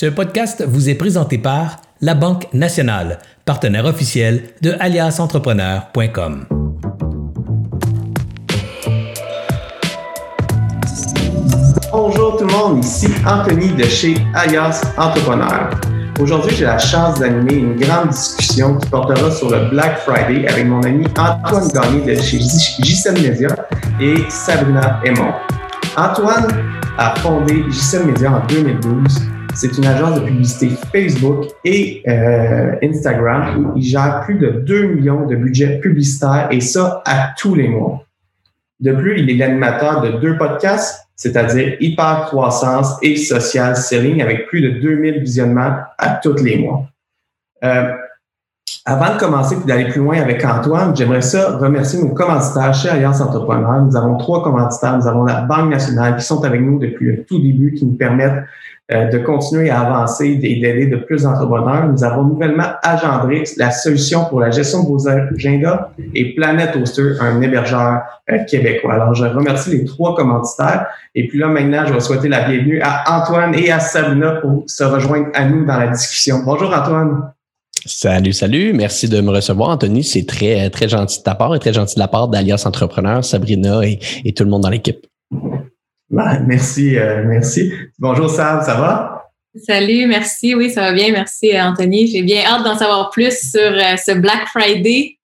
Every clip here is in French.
Ce podcast vous est présenté par La Banque Nationale, partenaire officiel de aliasentrepreneur.com. Bonjour tout le monde, ici Anthony de chez Alias Entrepreneur. Aujourd'hui, j'ai la chance d'animer une grande discussion qui portera sur le Black Friday avec mon ami Antoine Gagné de chez JCM Media et Sabrina Aymon. Antoine a fondé JCM Media en 2012 c'est une agence de publicité Facebook et euh, Instagram où il gère plus de 2 millions de budgets publicitaires et ça à tous les mois. De plus, il est l'animateur de deux podcasts, c'est-à-dire Hyper Croissance et Social Selling avec plus de 2000 visionnements à tous les mois. Euh, avant de commencer et d'aller plus loin avec Antoine, j'aimerais ça remercier nos commanditaires chez Alliance Entrepreneur. Nous avons trois commanditaires. Nous avons la Banque nationale qui sont avec nous depuis le tout début, qui nous permettent de continuer à avancer et d'aider de plus d'entrepreneurs. Nous avons nouvellement Agendrix, la solution pour la gestion de vos agendas, et Planet Hoster, un hébergeur euh, québécois. Alors, je remercie les trois commanditaires. Et puis là, maintenant, je vais souhaiter la bienvenue à Antoine et à Sabrina pour se rejoindre à nous dans la discussion. Bonjour, Antoine. Salut, salut. Merci de me recevoir, Anthony. C'est très, très gentil de ta part et très gentil de la part d'Alias Entrepreneur, Sabrina et tout le monde dans l'équipe. Ben, merci, euh, merci. Bonjour Sam, ça va? Salut, merci. Oui, ça va bien. Merci Anthony. J'ai bien hâte d'en savoir plus sur euh, ce Black Friday.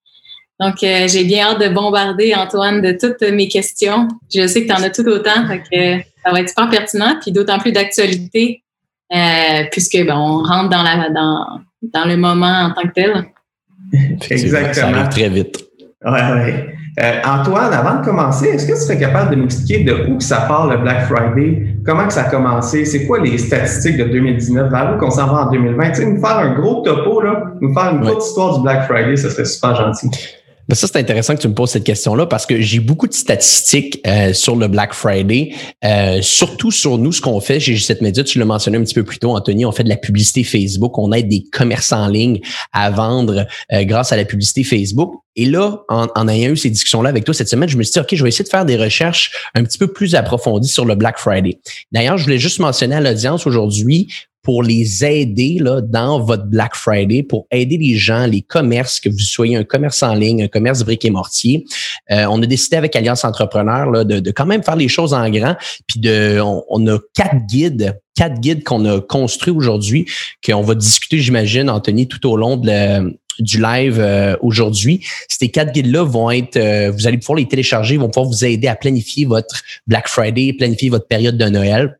Donc, euh, j'ai bien hâte de bombarder Antoine de toutes mes questions. Je sais que tu en as tout autant, donc ça va être super pertinent, puis d'autant plus d'actualité, puisque on rentre dans, la, dans, dans le moment en tant que tel. Exactement. Ça arrive très vite. Oui, oui. Euh, Antoine, avant de commencer, est-ce que tu serais capable de m'expliquer de où que ça part le Black Friday? Comment que ça a commencé? C'est quoi les statistiques de 2019? Vers où qu'on s'en va en 2020? Tu sais, nous faire un gros topo, là, nous faire une petite histoire du Black Friday, ça serait super gentil. Ben ça, c'est intéressant que tu me poses cette question-là parce que j'ai beaucoup de statistiques euh, sur le Black Friday, euh, surtout sur nous, ce qu'on fait chez G7 Media. Tu l'as mentionné un petit peu plus tôt, Anthony, on fait de la publicité Facebook. On aide des commerçants en ligne à vendre euh, grâce à la publicité Facebook. Et là, en, en ayant eu ces discussions-là avec toi cette semaine, je me suis dit, OK, je vais essayer de faire des recherches un petit peu plus approfondies sur le Black Friday. D'ailleurs, je voulais juste mentionner à l'audience aujourd'hui, pour les aider là, dans votre Black Friday, pour aider les gens, les commerces, que vous soyez un commerce en ligne, un commerce briques et mortier. Euh, on a décidé avec Alliance Entrepreneur là, de, de, quand même faire les choses en grand. Puis de, on, a quatre guides, quatre guides qu'on a construits aujourd'hui, qu'on va discuter, j'imagine, Anthony, tout au long de du live euh, aujourd'hui. Ces quatre guides-là vont être, euh, vous allez pouvoir les télécharger, vont pouvoir vous aider à planifier votre Black Friday, planifier votre période de Noël.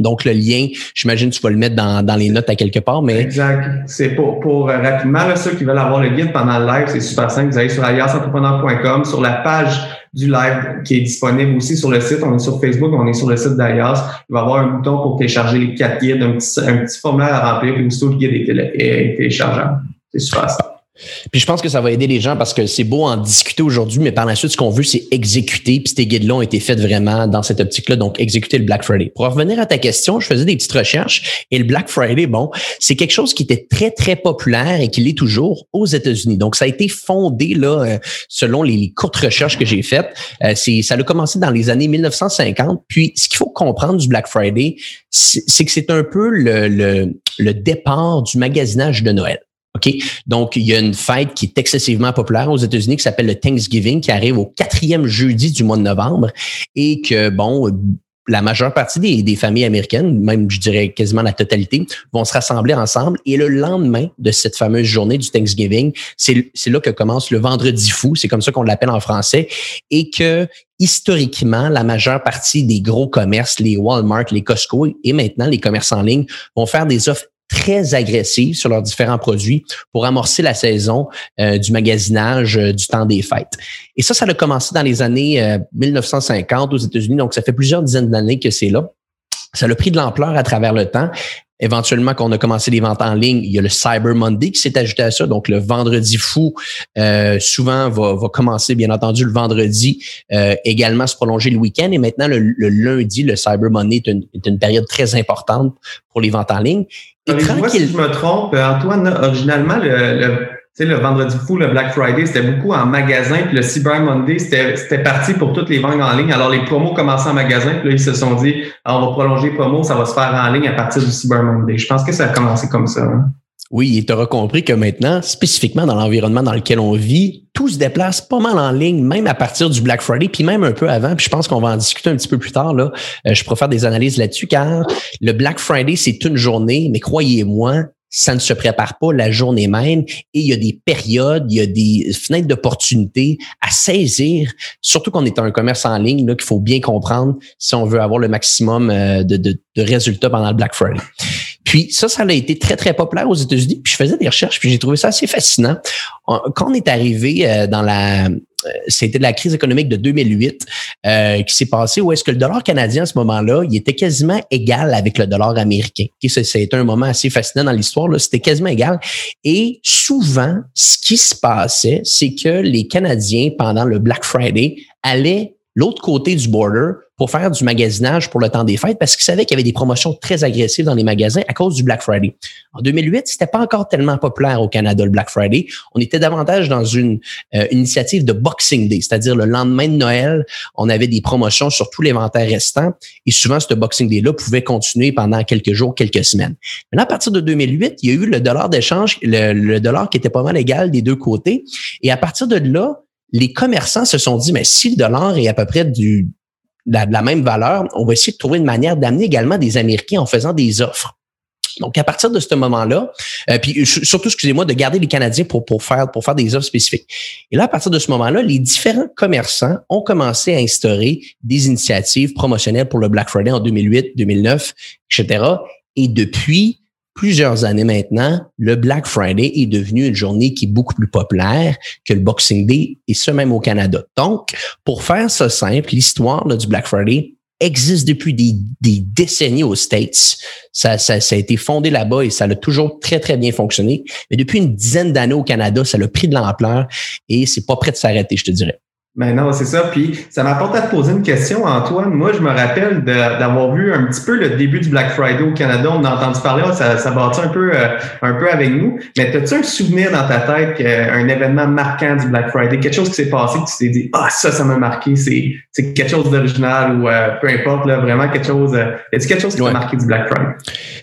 Donc, le lien, j'imagine tu vas le mettre dans, dans, les notes à quelque part, mais... Exact. C'est pour, pour euh, rapidement, ceux qui veulent avoir le guide pendant le live, c'est super simple. Vous allez sur aliasentrepreneur.com, sur la page du live qui est disponible aussi sur le site. On est sur Facebook, on est sur le site d'Alias. Il va y avoir un bouton pour télécharger les quatre guides, un petit, un petit formulaire à remplir, puis une le guide est, téléchargeable. C'est super simple. Puis je pense que ça va aider les gens parce que c'est beau en discuter aujourd'hui, mais par la suite, ce qu'on veut, c'est exécuter. Puis ces guides-là ont été faits vraiment dans cette optique-là, donc exécuter le Black Friday. Pour revenir à ta question, je faisais des petites recherches et le Black Friday, bon, c'est quelque chose qui était très, très populaire et qui l'est toujours aux États-Unis. Donc, ça a été fondé, là, euh, selon les courtes recherches que j'ai faites. Euh, c'est, ça a commencé dans les années 1950. Puis, ce qu'il faut comprendre du Black Friday, c'est que c'est un peu le, départ du magasinage de Noël. OK? Donc, il y a une fête qui est excessivement populaire aux États-Unis qui s'appelle le Thanksgiving, qui arrive au quatrième jeudi du mois de novembre et que, bon, la majeure partie des, des, familles américaines, même je dirais quasiment la totalité, vont se rassembler ensemble. Et le lendemain de cette fameuse journée du Thanksgiving, c'est là que commence le vendredi fou, c'est comme ça qu'on l'appelle en français, et que historiquement, la majeure partie des gros commerces, les Walmart, les Costco et maintenant les commerces en ligne vont faire des offres très agressives sur leurs différents produits pour amorcer la saison euh, du magasinage euh, du temps des fêtes. Et ça, ça a commencé dans les années 1950 euh, aux États-Unis, donc ça fait plusieurs dizaines d'années que c'est là. Ça a pris de l'ampleur à travers le temps éventuellement, quand on a commencé les ventes en ligne, il y a le Cyber Monday qui s'est ajouté à ça. Donc, le vendredi fou, euh, souvent, va, va, commencer, bien entendu, le vendredi, euh, également se prolonger le week-end. Et maintenant, le, lundi, le Cyber Monday est une, est une, période très importante pour les ventes en ligne. Et tranquille... si je me trompe, Antoine, originalement, le, le sais, le vendredi fou, le Black Friday, c'était beaucoup en magasin, puis le Cyber Monday, c'était parti pour toutes les ventes en ligne. Alors, les promos commençaient en magasin, puis là, ils se sont dit, ah, on va prolonger les promos, ça va se faire en ligne à partir du Cyber Monday. Je pense que ça a commencé comme ça. Hein. Oui, et tu auras compris que maintenant, spécifiquement dans l'environnement dans lequel on vit, tout se déplace pas mal en ligne, même à partir du Black Friday, puis même un peu avant. Puis je pense qu'on va en discuter un petit peu plus tard. Là. Euh, je préfère des analyses là-dessus, car le Black Friday, c'est une journée, mais croyez-moi, ça ne se prépare pas la journée même et il y a des périodes, il y a des fenêtres d'opportunité à saisir, surtout qu'on est un commerce en ligne qu'il faut bien comprendre si on veut avoir le maximum euh, de, de, de résultats pendant le Black Friday. Puis ça, ça a été très, très populaire aux États-Unis. Puis je faisais des recherches, puis j'ai trouvé ça assez fascinant. Quand on est arrivé euh, dans la... Euh, c'était la crise économique de 2008 euh, qui s'est passée où est-ce que le dollar canadien à ce moment-là, il était quasiment égal avec le dollar américain. C'était un moment assez fascinant dans l'histoire. C'était quasiment égal. Et souvent, ce qui se passait, c'est que les Canadiens, pendant le Black Friday, allaient l'autre côté du border pour faire du magasinage pour le temps des fêtes parce qu'ils savaient qu'il y avait des promotions très agressives dans les magasins à cause du Black Friday. En 2008, c'était pas encore tellement populaire au Canada le Black Friday. On était davantage dans une euh, initiative de Boxing Day, c'est-à-dire le lendemain de Noël, on avait des promotions sur tout l'inventaire restant et souvent ce Boxing Day-là pouvait continuer pendant quelques jours, quelques semaines. Maintenant, à partir de 2008, il y a eu le dollar d'échange, le, le dollar qui était pas mal égal des deux côtés et à partir de là, les commerçants se sont dit, mais si le dollar est à peu près du, de la, même valeur, on va essayer de trouver une manière d'amener également des Américains en faisant des offres. Donc, à partir de ce moment-là, euh, puis surtout, excusez-moi, de garder les Canadiens pour, pour, faire, pour faire des offres spécifiques. Et là, à partir de ce moment-là, les différents commerçants ont commencé à instaurer des initiatives promotionnelles pour le Black Friday en 2008, 2009, etc. Et depuis, plusieurs années maintenant, le Black Friday est devenu une journée qui est beaucoup plus populaire que le Boxing Day, et ce même au Canada. Donc, pour faire ça simple, l'histoire du Black Friday existe depuis des, décennies aux States. Ça, ça, a été fondé là-bas et ça a toujours très, très bien fonctionné. Mais depuis une dizaine d'années au Canada, ça a pris de l'ampleur et c'est pas prêt de s'arrêter, je te dirais. Ben non, c'est ça. Puis ça m'apporte à te poser une question, Antoine. Moi, je me rappelle d'avoir vu un petit peu le début du Black Friday au Canada. On a entendu parler, ça, ça bâtit un peu, euh, un peu avec nous. Mais as-tu un souvenir dans ta tête, un événement marquant du Black Friday, quelque chose qui s'est passé, que tu t'es dit, ah, ça, ça m'a marqué, c'est, c'est quelque chose d'original ou euh, peu importe, là, vraiment quelque chose. Euh, y a quelque chose qui t'a marqué du Black Friday?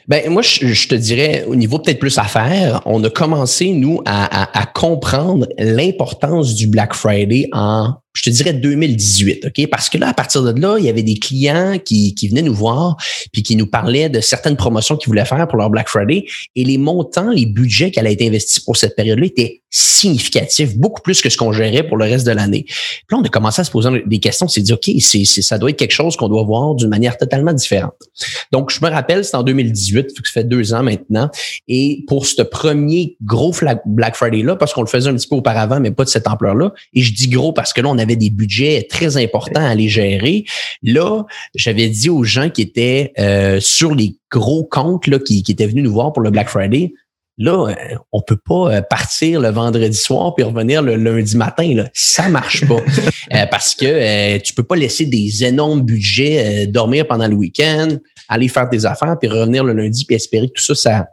Ben moi, je, te dirais, au niveau peut-être plus à faire, on a commencé, nous, à, à, à comprendre l'importance du Black Friday en je te dirais 2018, OK? Parce que là, à partir de là, il y avait des clients qui, qui venaient nous voir puis qui nous parlaient de certaines promotions qu'ils voulaient faire pour leur Black Friday et les montants, les budgets qu'elle a été investis pour cette période-là étaient significatifs, beaucoup plus que ce qu'on gérait pour le reste de l'année. Puis là, on a commencé à se poser des questions, on s'est dit, OK, c'est, ça doit être quelque chose qu'on doit voir d'une manière totalement différente. Donc, je me rappelle, c'est en 2018, ça fait deux ans maintenant, et pour ce premier gros Black Friday-là, parce qu'on le faisait un petit peu auparavant, mais pas de cette ampleur-là, et je dis gros parce que là, on avait des budgets très importants à les gérer. Là, j'avais dit aux gens qui étaient euh, sur les gros comptes là, qui étaient venus nous voir pour le Black Friday, Là, euh, on peut pas euh, partir le vendredi soir puis revenir le lundi matin. Là. Ça marche pas parce que tu peux pas laisser des énormes budgets dormir pendant le week-end, aller faire tes affaires puis revenir le lundi puis espérer que tout ça, ça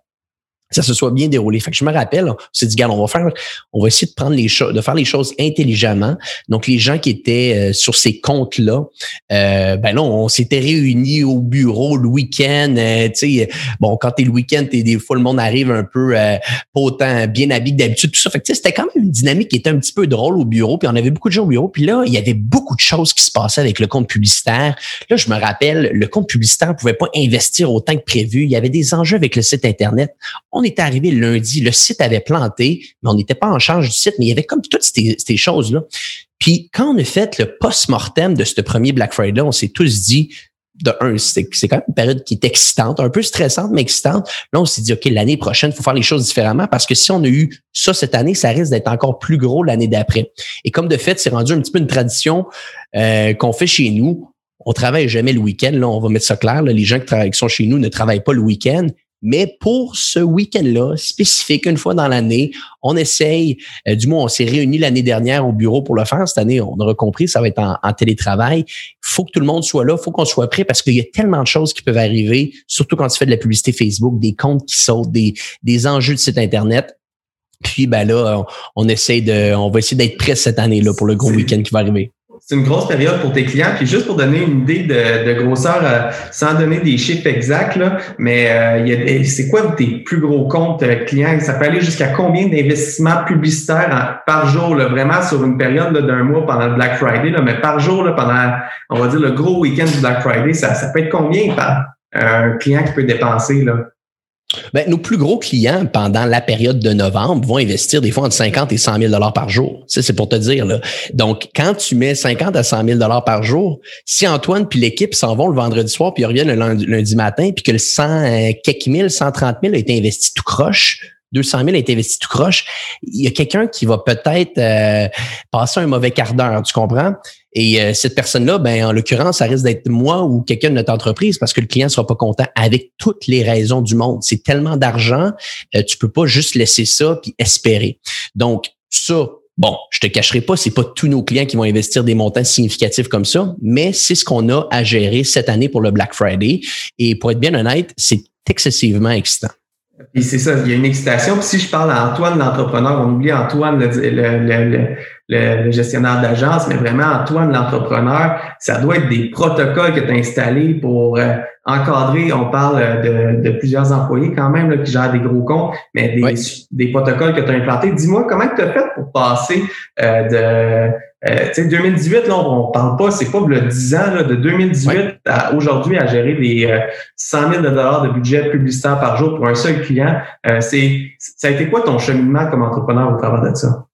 ça se soit bien déroulé. Fait que je me rappelle, on s'est dit, regarde, on va faire, on va essayer de prendre les choses, de faire les choses intelligemment. Donc, les gens qui étaient euh, sur ces comptes-là, euh, ben là, on s'était réunis au bureau le week-end. Euh, tu sais, bon, quand t'es le week-end, t'es, des fois, le monde arrive un peu pas autant bien habillé que d'habitude, tout ça. Fait que c'était quand même une dynamique qui était un petit peu drôle au bureau. Puis on avait beaucoup de gens au bureau. Puis là, il y avait beaucoup de choses qui se passaient avec le compte publicitaire. Là, je me rappelle, le compte publicitaire pouvait pas investir autant que prévu. Il y avait des enjeux avec le site Internet on est arrivé lundi, le site avait planté, mais on n'était pas en charge du site, mais il y avait comme toutes ces, choses-là. Puis quand on a fait le post-mortem de ce premier Black Friday, on s'est tous dit, de un, c'est quand même une période qui est excitante, un peu stressante, mais excitante. Là, on s'est dit, OK, l'année prochaine, il faut faire les choses différemment parce que si on a eu ça cette année, ça risque d'être encore plus gros l'année d'après. Et comme de fait, c'est rendu un petit peu une tradition euh, qu'on fait chez nous. On travaille jamais le week-end. Là, on va mettre ça clair. les gens qui, qui, sont chez nous ne travaillent pas le week-end. Mais pour ce week-end-là, spécifique, une fois dans l'année, on essaye, euh, du moins on s'est réunis l'année dernière au bureau pour le faire. Cette année, on aura compris, ça va être en, télétravail. Il faut que tout le monde soit là, il faut qu'on soit prêt parce qu'il y a tellement de choses qui peuvent arriver, surtout quand tu fais de la publicité Facebook, des comptes qui sautent, des, des enjeux de site Internet. Puis ben là, on, essaie de, on va essayer d'être prêt cette année-là pour le gros week-end qui va arriver c'est une grosse période pour tes clients. Puis juste pour donner une idée de, grosseur, euh, sans donner des chiffres exacts, là, mais euh, c'est quoi tes plus gros comptes euh, clients? Ça peut aller jusqu'à combien d'investissements publicitaires par jour, là, vraiment sur une période d'un mois pendant le Black Friday, là, mais par jour, là, pendant, on va dire, le gros week-end du Black Friday, ça, ça peut être combien par un client qui peut dépenser? Là? Ben, nos plus gros clients, pendant la période de novembre, vont investir des fois entre 50 et 100 000 dollars par jour. Ça, c'est pour te dire. Là. Donc, quand tu mets 50 à 100 000 dollars par jour, si Antoine puis l'équipe s'en vont le vendredi soir puis ils reviennent le lundi, matin puis que le 100 euh, quelques mille, 130 000 a été investi tout croche, 200 000 a été investi tout croche, il y a quelqu'un qui va peut-être euh, passer un mauvais quart d'heure, tu comprends? Et euh, cette personne-là, ben, en l'occurrence, ça risque d'être moi ou quelqu'un de notre entreprise parce que le client sera pas content avec toutes les raisons du monde. C'est tellement d'argent, euh, tu peux pas juste laisser ça puis espérer. Donc, ça, Bon, je te cacherai pas, c'est pas tous nos clients qui vont investir des montants significatifs comme ça, mais c'est ce qu'on a à gérer cette année pour le Black Friday. Et pour être bien honnête, c'est excessivement excitant. Et c'est ça, il y a une excitation. Puis si je parle à Antoine, l'entrepreneur, on oublie Antoine, le, le, le, gestionnaire d'agence, mais vraiment Antoine, l'entrepreneur, ça doit être des protocoles que tu as installés pour euh, encadrer. On parle de, de, plusieurs employés quand même là, qui gèrent des gros comptes, mais des, des protocoles que tu as implantés. Dis-moi, comment tu as fait pour passer euh, de euh, 2018, là, on, ne parle pas, c'est pas le 10 ans, là, de 2018 à aujourd'hui à gérer des 100 000 dollars de budget publicitaire par jour pour un seul client. Euh, c'est, ça a été quoi ton cheminement comme entrepreneur au travers de ça?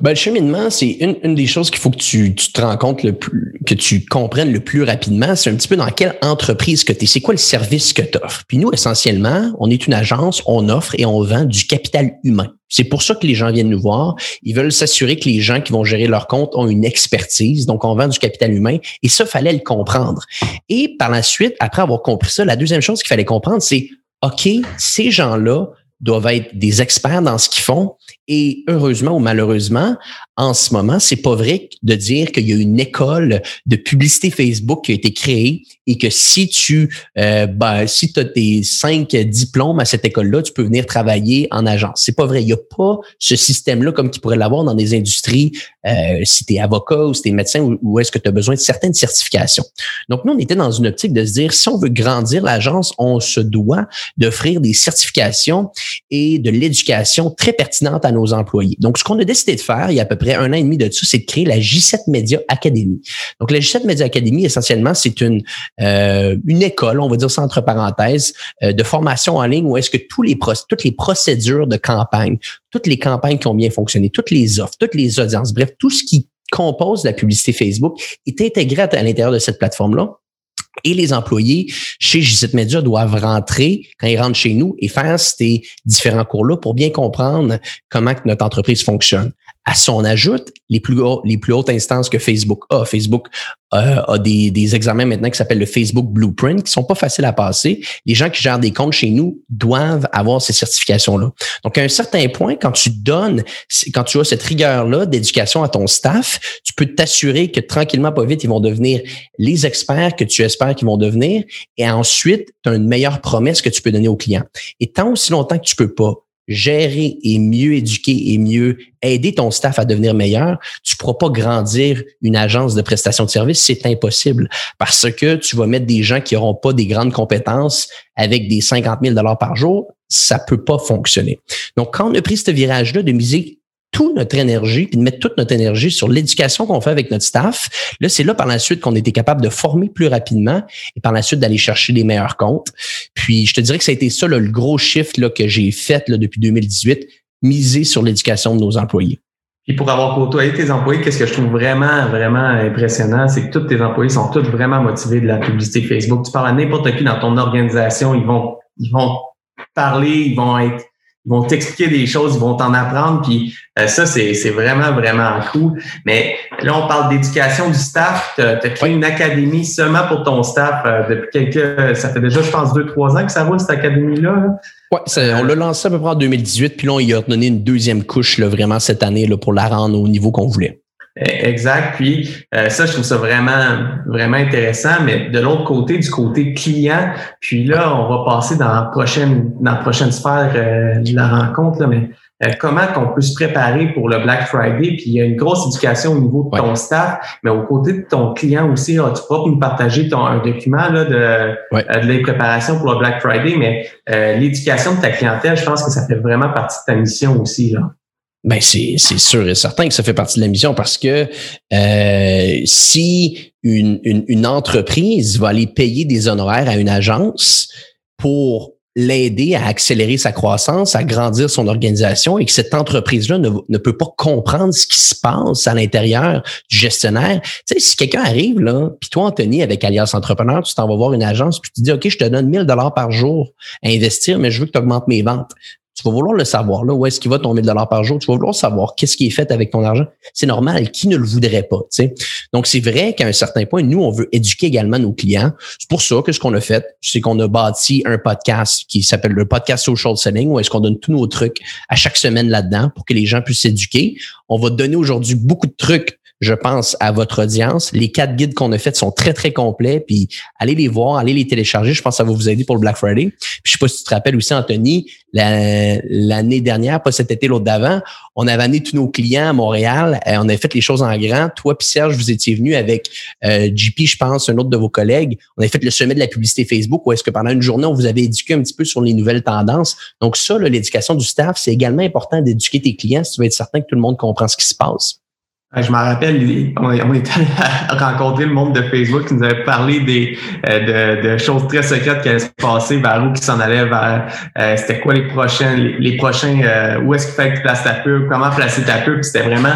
Ben, le cheminement, c'est une, une des choses qu'il faut que tu, tu te rends compte le plus, que tu comprennes le plus rapidement. C'est un petit peu dans quelle entreprise que tu es. C'est quoi le service que tu offres? Puis nous, essentiellement, on est une agence, on offre et on vend du capital humain. C'est pour ça que les gens viennent nous voir. Ils veulent s'assurer que les gens qui vont gérer leur compte ont une expertise. Donc, on vend du capital humain. Et ça, fallait le comprendre. Et par la suite, après avoir compris ça, la deuxième chose qu'il fallait comprendre, c'est OK, ces gens-là doivent être des experts dans ce qu'ils font. Et heureusement ou malheureusement, en ce moment, c'est pas vrai de dire qu'il y a une école de publicité Facebook qui a été créée et que si tu euh, ben, si as tes cinq diplômes à cette école-là, tu peux venir travailler en agence. C'est pas vrai. Il n'y a pas ce système-là comme qui pourrait l'avoir dans des industries, euh, si tu es avocat ou si tu es médecin ou, ou est-ce que tu as besoin de certaines certifications. Donc, nous, on était dans une optique de se dire, si on veut grandir l'agence, on se doit d'offrir des certifications et de l'éducation très pertinente à nos employés. Donc, ce qu'on a décidé de faire il y a à peu près un an et demi de ça, c'est de créer la J7 Media Academy. Donc, la J7 Media Academy, essentiellement, c'est une, euh, une école, on va dire ça entre parenthèses, euh, de formation en ligne où est-ce que tous les toutes les procédures de campagne, toutes les campagnes qui ont bien fonctionné, toutes les offres, toutes les audiences, bref, tout ce qui compose la publicité Facebook est intégré à l'intérieur de cette plateforme-là et les employés chez J7 Media doivent rentrer quand ils rentrent chez nous et faire ces différents cours-là pour bien comprendre comment notre entreprise fonctionne. À son ajoute les plus, les plus hautes instances que Facebook a. Facebook euh, a des, des, examens maintenant qui s'appellent le Facebook Blueprint, qui sont pas faciles à passer. Les gens qui gèrent des comptes chez nous doivent avoir ces certifications-là. Donc, à un certain point, quand tu donnes, quand tu as cette rigueur-là d'éducation à ton staff, tu peux t'assurer que tranquillement, pas vite, ils vont devenir les experts que tu espères qu'ils vont devenir. Et ensuite, tu as une meilleure promesse que tu peux donner aux clients. Et tant aussi longtemps que tu peux pas gérer et mieux éduquer et mieux aider ton staff à devenir meilleur, tu ne pourras pas grandir une agence de prestation de services, c'est impossible parce que tu vas mettre des gens qui n'auront pas des grandes compétences avec des 50 000 dollars par jour, ça peut pas fonctionner. Donc, quand on a pris ce virage-là de miser toute notre énergie, puis de mettre toute notre énergie sur l'éducation qu'on fait avec notre staff. Là, c'est là par la suite qu'on était capable de former plus rapidement et par la suite d'aller chercher les meilleurs comptes. Puis je te dirais que ça a été ça le gros shift là, que j'ai fait là, depuis 2018, miser sur l'éducation de nos employés. Et pour avoir côtoyé tes employés, qu'est-ce que je trouve vraiment, vraiment impressionnant, c'est que tous tes employés sont tous vraiment motivés de la publicité Facebook. Tu parles à n'importe qui dans ton organisation, ils vont, ils vont parler, ils vont être ils vont t'expliquer des choses, ils vont t'en apprendre, puis euh, ça, c'est, vraiment, vraiment cool. Mais là, on parle d'éducation du staff. Tu as, créé une académie seulement pour ton staff euh, depuis quelques... Ça fait déjà, je pense, deux, trois ans que ça roule, cette académie-là. Oui, on l'a lancé à peu près en 2018, puis là, on y a donné une deuxième couche là, vraiment cette année là, pour la rendre au niveau qu'on voulait. Exact. Puis euh, ça, je trouve ça vraiment, vraiment intéressant. Mais de l'autre côté, du côté client, puis là, on va passer dans la prochaine, dans la prochaine sphère euh, de la rencontre. Là, mais euh, comment qu'on peut se préparer pour le Black Friday? Puis il y a une grosse éducation au niveau de ton staff, mais au côté de ton client aussi. tu pourras nous partager ton, un document là, de, euh, de la préparation pour le Black Friday, mais euh, l'éducation de ta clientèle, je pense que ça fait vraiment partie de ta mission aussi. Là. Ben c'est sûr et certain que ça fait partie de la mission parce que euh, si une, une, une, entreprise va aller payer des honoraires à une agence pour l'aider à accélérer sa croissance, à grandir son organisation et que cette entreprise-là ne, ne, peut pas comprendre ce qui se passe à l'intérieur du gestionnaire. Tu sais, si quelqu'un arrive là, puis toi, Anthony, avec Alias Entrepreneur, tu t'en vas voir une agence, puis tu dis, OK, je te donne 1000 dollars par jour à investir, mais je veux que tu augmentes mes ventes tu vas vouloir le savoir. Là, où est-ce qu'il va ton 1000 dollars par jour? Tu vas vouloir savoir qu'est-ce qui est fait avec ton argent. C'est normal. Qui ne le voudrait pas? sais Donc, c'est vrai qu'à un certain point, nous, on veut éduquer également nos clients. C'est pour ça que ce qu'on a fait, c'est qu'on a bâti un podcast qui s'appelle le podcast Social Selling, où est-ce qu'on donne tous nos trucs à chaque semaine là-dedans pour que les gens puissent s'éduquer. On va donner aujourd'hui beaucoup de trucs je pense, à votre audience. Les quatre guides qu'on a faits sont très, très complets. Puis allez les voir, allez les télécharger. Je pense que ça va vous aider pour le Black Friday. Puis je sais pas si tu te rappelles aussi, Anthony, l'année dernière, pas cet été, l'autre d'avant, on avait amené tous nos clients à Montréal. Euh, on avait fait les choses en grand. Toi puis Serge, vous étiez venu avec euh, JP, je pense, un autre de vos collègues. On avait fait le sommet de la publicité Facebook où est-ce que pendant une journée, on vous avait éduqué un petit peu sur les nouvelles tendances. Donc ça, l'éducation du staff, c'est également important d'éduquer tes clients si tu veux être certain que tout le monde comprend ce qui se passe. Je me rappelle, on, est allé rencontrer le monde de Facebook qui nous avait parlé des euh, de, choses très secrètes qui allaient se passer, vers où qui s'en allait vers euh, c'était quoi les prochains, les, prochains, euh, où est-ce qu'il fallait que tu places ta pub, comment placer ta pub. C'était vraiment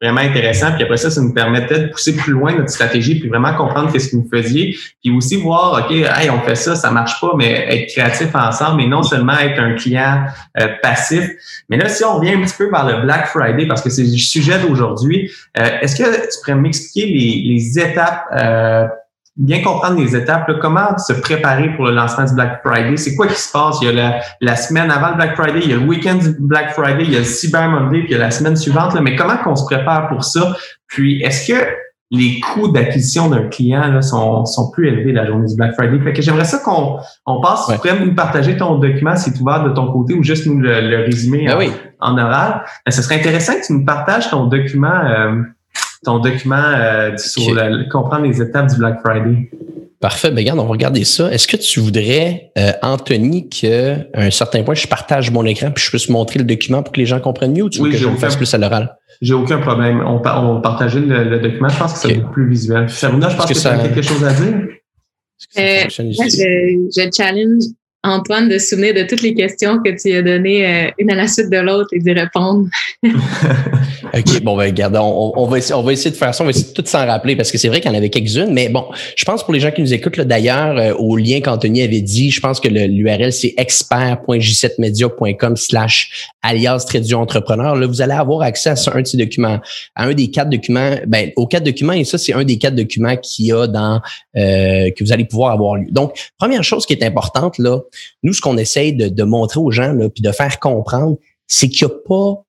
vraiment intéressant. Puis après ça, ça nous permettait de pousser plus loin notre stratégie, puis vraiment comprendre qu'est-ce que vous faisiez, puis aussi voir, OK, hey, on fait ça, ça marche pas, mais être créatif ensemble, mais non seulement être un client euh, passif. Mais là, si on revient un petit peu vers le Black Friday, parce que c'est le sujet d'aujourd'hui, euh, est-ce que tu pourrais m'expliquer les, les étapes euh, bien comprendre les étapes, comment se préparer pour le lancement du Black Friday? C'est quoi qui se passe? Il y a la, semaine avant le Black Friday, il y a le week-end du Black Friday, il y a le Cyber Monday, puis il y a la semaine suivante. Là. Mais comment qu'on se prépare pour ça? Puis, est-ce que les coûts d'acquisition d'un client là, sont, sont plus élevés la journée du Black Friday? Fait que j'aimerais ça qu'on on passe. Ouais. Tu pourrais nous partager ton document si tu ouvert de ton côté ou juste nous le, résumer ben en, oral. Ben, ce serait intéressant que tu nous partages ton document euh, ton document euh, sur comprendre les étapes du Black Friday. Parfait. Ben, regarde, on va regarder ça. Est-ce que tu voudrais, euh, Anthony, qu'à un certain point, je partage mon écran puis je puisse montrer le document pour que les gens comprennent mieux ou tu veux que je le fasse plus à l'oral? J'ai aucun problème. On, on va partager le, document. Je pense que c'est plus visuel. Feruna, je pense que, tu as quelque chose à dire? Euh, je, je challenge Antoine, de se souvenir de toutes les questions que tu as données euh, une à la suite de l'autre et d'y répondre. OK, bon, ben, regarde, on, va essayer, on va essayer de faire ça, on va essayer de tout s'en rappeler parce que c'est vrai qu'il y en avait quelques-unes, mais bon, je pense pour les gens qui nous écoutent, d'ailleurs, euh, au lien qu'Anthony avait dit, je pense que l'URL, c'est expert.j7media.com slash alias entrepreneur. Là, vous allez avoir accès à un de ces documents, à un des quatre documents, ben, aux quatre documents, et ça, c'est un des quatre documents qu'il y a dans, euh, que vous allez pouvoir avoir lu. Donc, première chose qui est importante, là, nous, ce qu'on essaye de, montrer aux gens, là, puis de faire comprendre, c'est qu'il n'y a pas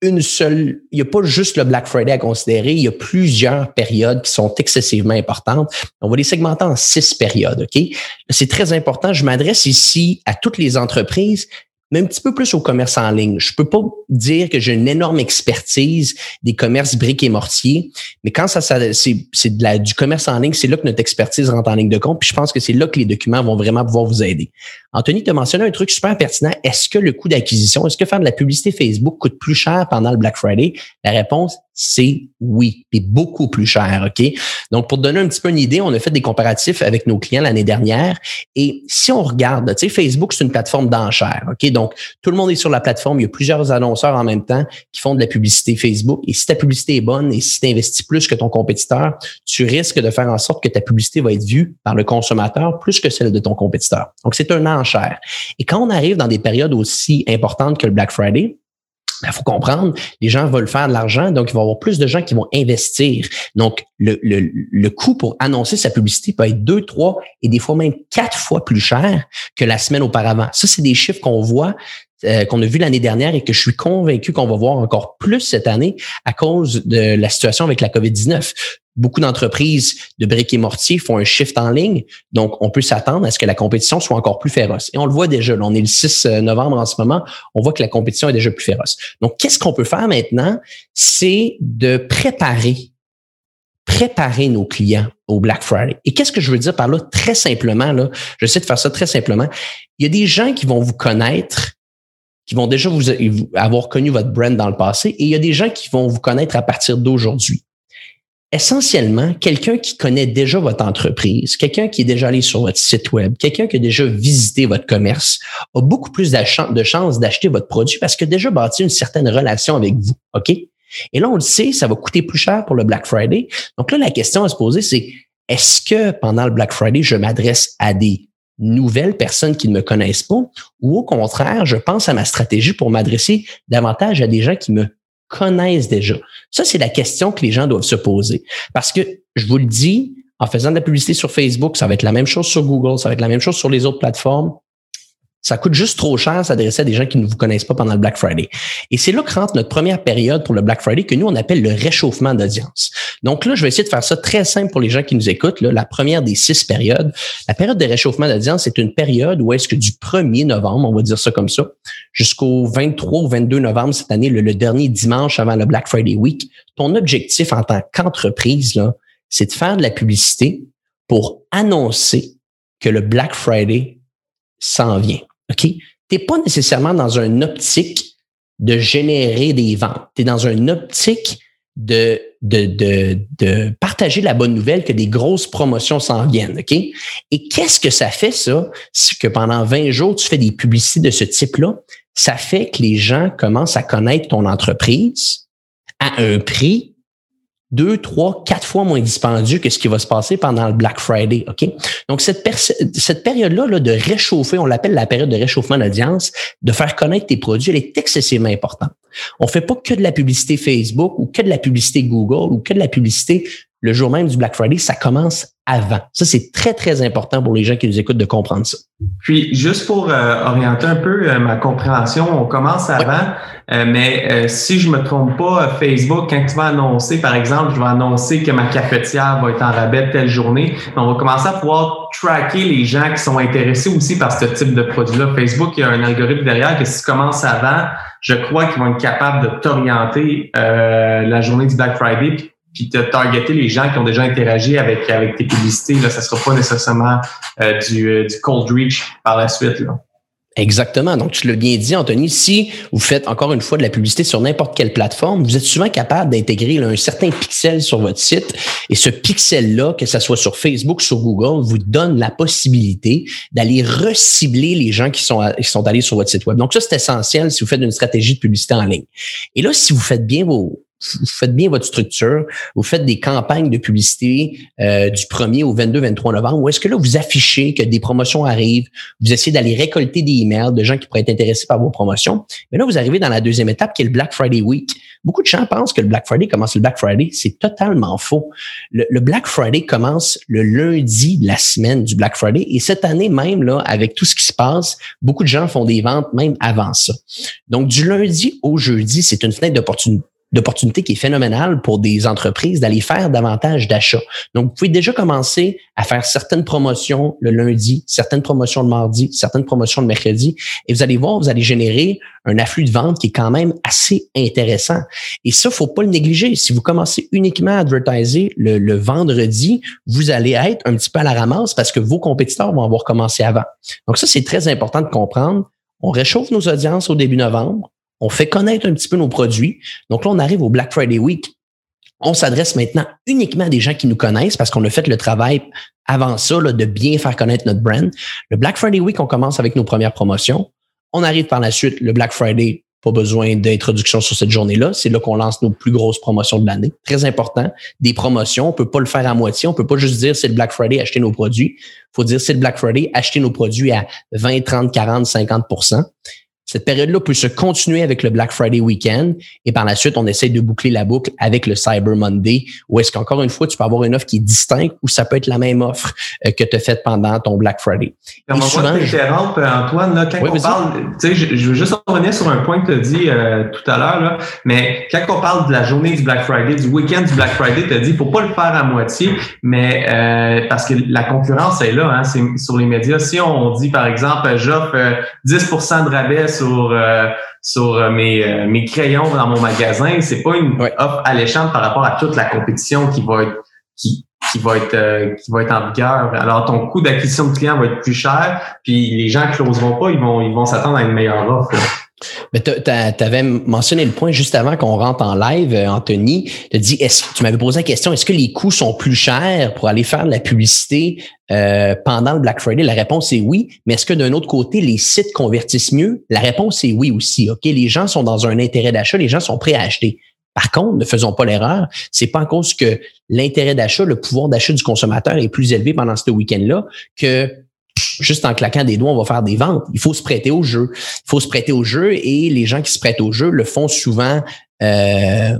une seule, il n'y a pas juste le Black Friday à considérer, il y a plusieurs périodes qui sont excessivement importantes. On va les segmenter en six périodes, OK? C'est très important. Je m'adresse ici à toutes les entreprises mais un petit peu plus au commerce en ligne. Je peux pas dire que j'ai une énorme expertise des commerces briques et mortiers, mais quand ça, ça c'est, de la, du commerce en ligne, c'est là que notre expertise rentre en ligne de compte. Puis je pense que c'est là que les documents vont vraiment pouvoir vous aider. Anthony, tu as mentionné un truc super pertinent. Est-ce que le coût d'acquisition, est-ce que faire de la publicité Facebook coûte plus cher pendant le Black Friday? La réponse, c'est oui, et beaucoup plus cher, OK? Donc, pour donner un petit peu une idée, on a fait des comparatifs avec nos clients l'année dernière. Et si on regarde, tu sais, Facebook, c'est une plateforme d'enchères, OK? Donc, tout le monde est sur la plateforme. Il y a plusieurs annonceurs en même temps qui font de la publicité Facebook. Et si ta publicité est bonne et si tu investis plus que ton compétiteur, tu risques de faire en sorte que ta publicité va être vue par le consommateur plus que celle de ton compétiteur. Donc, c'est un enchère. Et quand on arrive dans des périodes aussi importantes que le Black Friday, il ben, faut comprendre, les gens veulent faire de l'argent, donc il va y avoir plus de gens qui vont investir. Donc, le, le, le coût pour annoncer sa publicité peut être deux, trois et des fois même quatre fois plus cher que la semaine auparavant. Ça, c'est des chiffres qu'on voit, euh, qu'on a vu l'année dernière et que je suis convaincu qu'on va voir encore plus cette année à cause de la situation avec la COVID-19. Beaucoup d'entreprises de briques et mortier font un shift en ligne. Donc, on peut s'attendre à ce que la compétition soit encore plus féroce. Et on le voit déjà. Là, on est le 6 euh, novembre en ce moment. On voit que la compétition est déjà plus féroce. Donc, qu'est-ce qu'on peut faire maintenant? C'est de préparer préparer nos clients au Black Friday. Et qu'est-ce que je veux dire par là? Très simplement, là, j'essaie de faire ça très simplement. Il y a des gens qui vont vous connaître, qui vont déjà vous avoir connu votre brand dans le passé, et il y a des gens qui vont vous connaître à partir d'aujourd'hui essentiellement quelqu'un qui connaît déjà votre entreprise, quelqu'un qui est déjà allé sur votre site web, quelqu'un qui a déjà visité votre commerce, a beaucoup plus de chances d'acheter votre produit parce que déjà bâti une certaine relation avec vous. OK? Et là, on le sait, ça va coûter plus cher pour le Black Friday. Donc là, la question à se poser, c'est est-ce que pendant le Black Friday, je m'adresse à des nouvelles personnes qui ne me connaissent pas ou au contraire, je pense à ma stratégie pour m'adresser davantage à des gens qui me connaissent déjà? Ça, c'est la question que les gens doivent se poser. Parce que, je vous le dis, en faisant de la publicité sur Facebook, ça va être la même chose sur Google, ça va être la même chose sur les autres plateformes. Ça coûte juste trop cher s'adresser à des gens qui ne vous connaissent pas pendant le Black Friday. Et c'est là que rentre notre première période pour le Black Friday que nous, on appelle le réchauffement d'audience. Donc là, je vais essayer de faire ça très simple pour les gens qui nous écoutent. La première des six périodes. La période de réchauffement d'audience, c'est une période où est-ce que du 1er novembre, on va dire ça comme ça, jusqu'au 23 ou 22 novembre cette année, le, le dernier dimanche avant le Black Friday Week, ton objectif en tant qu'entreprise, c'est de faire de la publicité pour annoncer que le Black Friday s'en vient. OK? Tu n'es pas nécessairement dans une optique de générer des ventes. Tu es dans une optique de, de, de, partager la bonne nouvelle que des grosses promotions s'en viennent. Et qu'est-ce que ça fait, ça? C'est que pendant 20 jours, tu fais des publicités de ce type-là. Ça fait que les gens commencent à connaître ton entreprise à un prix deux, trois, quatre fois moins dispendieux que ce qui va se passer pendant le Black Friday. OK? Donc, cette, cette période-là là, de réchauffer, on l'appelle la période de réchauffement d'audience, de faire connaître tes produits, elle est excessivement importante. On fait pas que de la publicité Facebook ou que de la publicité Google ou que de la publicité le jour même du Black Friday, ça commence avant. Ça, c'est très, très important pour les gens qui nous écoutent de comprendre ça. Puis, juste pour euh, orienter un peu euh, ma compréhension, on commence avant, euh, mais si je me trompe pas, Facebook, quand tu vas annoncer, par exemple, je vais annoncer que ma cafetière va être en rabais telle journée, on va commencer à pouvoir tracker les gens qui sont intéressés aussi par ce type de produit-là. Facebook, il y a un algorithme derrière que si tu commences avant, je crois qu'ils vont être capables de t'orienter la journée du Black Friday puis de targeter les gens qui ont déjà interagi avec, avec tes publicités. Là, ça ne sera pas nécessairement euh, du, euh, du cold reach par la suite. Là. Exactement. Donc, tu l'as bien dit, Anthony, si vous faites encore une fois de la publicité sur n'importe quelle plateforme, vous êtes souvent capable d'intégrer un certain pixel sur votre site. Et ce pixel-là, que ce soit sur Facebook, sur Google, vous donne la possibilité d'aller recibler les gens qui sont, qui sont allés sur votre site web. Donc, ça, c'est essentiel si vous faites une stratégie de publicité en ligne. Et là, si vous faites bien vos, vous faites bien votre structure, vous faites des campagnes de publicité euh, du 1er au 22-23 novembre, ou est-ce que là, vous affichez que des promotions arrivent, vous essayez d'aller récolter des emails de gens qui pourraient être intéressés par vos promotions. Mais là, vous arrivez dans la deuxième étape qui est le Black Friday Week. Beaucoup de gens pensent que le Black Friday commence le Black Friday. C'est totalement faux. Le, le, Black Friday commence le lundi de la semaine du Black Friday. Et cette année même, là, avec tout ce qui se passe, beaucoup de gens font des ventes même avant ça. Donc, du lundi au jeudi, c'est une fenêtre d'opportunité d'opportunité qui est phénoménale pour des entreprises d'aller faire davantage d'achats. Donc, vous pouvez déjà commencer à faire certaines promotions le lundi, certaines promotions le mardi, certaines promotions le mercredi, et vous allez voir, vous allez générer un afflux de ventes qui est quand même assez intéressant. Et ça, faut pas le négliger. Si vous commencez uniquement à advertiser le, le vendredi, vous allez être un petit peu à la ramasse parce que vos compétiteurs vont avoir commencé avant. Donc ça, c'est très important de comprendre. On réchauffe nos audiences au début novembre on fait connaître un petit peu nos produits. Donc là, on arrive au Black Friday Week. On s'adresse maintenant uniquement à des gens qui nous connaissent parce qu'on a fait le travail avant ça là, de bien faire connaître notre brand. Le Black Friday Week, on commence avec nos premières promotions. On arrive par la suite, le Black Friday, pas besoin d'introduction sur cette journée-là. C'est là, qu'on lance nos plus grosses promotions de l'année. Très important. Des promotions, on peut pas le faire à moitié. On peut pas juste dire c'est le Black Friday, acheter nos produits. faut dire c'est le Black Friday, acheter nos produits à 20, 30, 40, 50 Cette période-là peut se continuer avec le Black Friday weekend et par la suite, on essaie de boucler la boucle avec le Cyber Monday où est-ce qu'encore une fois, tu peux avoir une offre qui est distincte ou ça peut être la même offre euh, que tu as faite pendant ton Black Friday. Et souvent, je... Antoine, là, quand on parle, tu sais, je, je, veux juste revenir sur un point que tu as dit euh, tout à l'heure, mais quand on parle de la journée du Black Friday, du week-end du Black Friday, tu as dit, faut pas le faire à moitié, mais euh, parce que la concurrence est là, hein, c'est sur les médias. Si on dit, par exemple, j'offre 10 de rabais sur euh, sur euh, mes, euh, mes crayons dans mon magasin. C'est pas une offre alléchante par rapport à toute la compétition qui va être qui, qui va être qui va être en vigueur. Alors ton coût d'acquisition de clients va être plus cher, puis les gens closeront pas, ils vont ils vont s'attendre à une meilleure offre. Mais tu avais mentionné le point juste avant qu'on rentre en live, Anthony. Tu dit, est tu m'avais posé la question, est-ce que les coûts sont plus chers pour aller faire de la publicité euh, pendant le Black Friday? La réponse est oui. Mais est-ce que d'un autre côté, les sites convertissent mieux? La réponse est oui aussi. OK, les gens sont dans un intérêt d'achat, les gens sont prêts à acheter. Par contre, ne faisons pas l'erreur, c'est pas en cause que l'intérêt d'achat, le pouvoir d'achat du consommateur est plus élevé pendant ce week-end-là que juste en claquant des doigts, on va faire des ventes. Il faut se prêter au jeu. Il faut se prêter au jeu et les gens qui se prêtent au jeu le font souvent euh,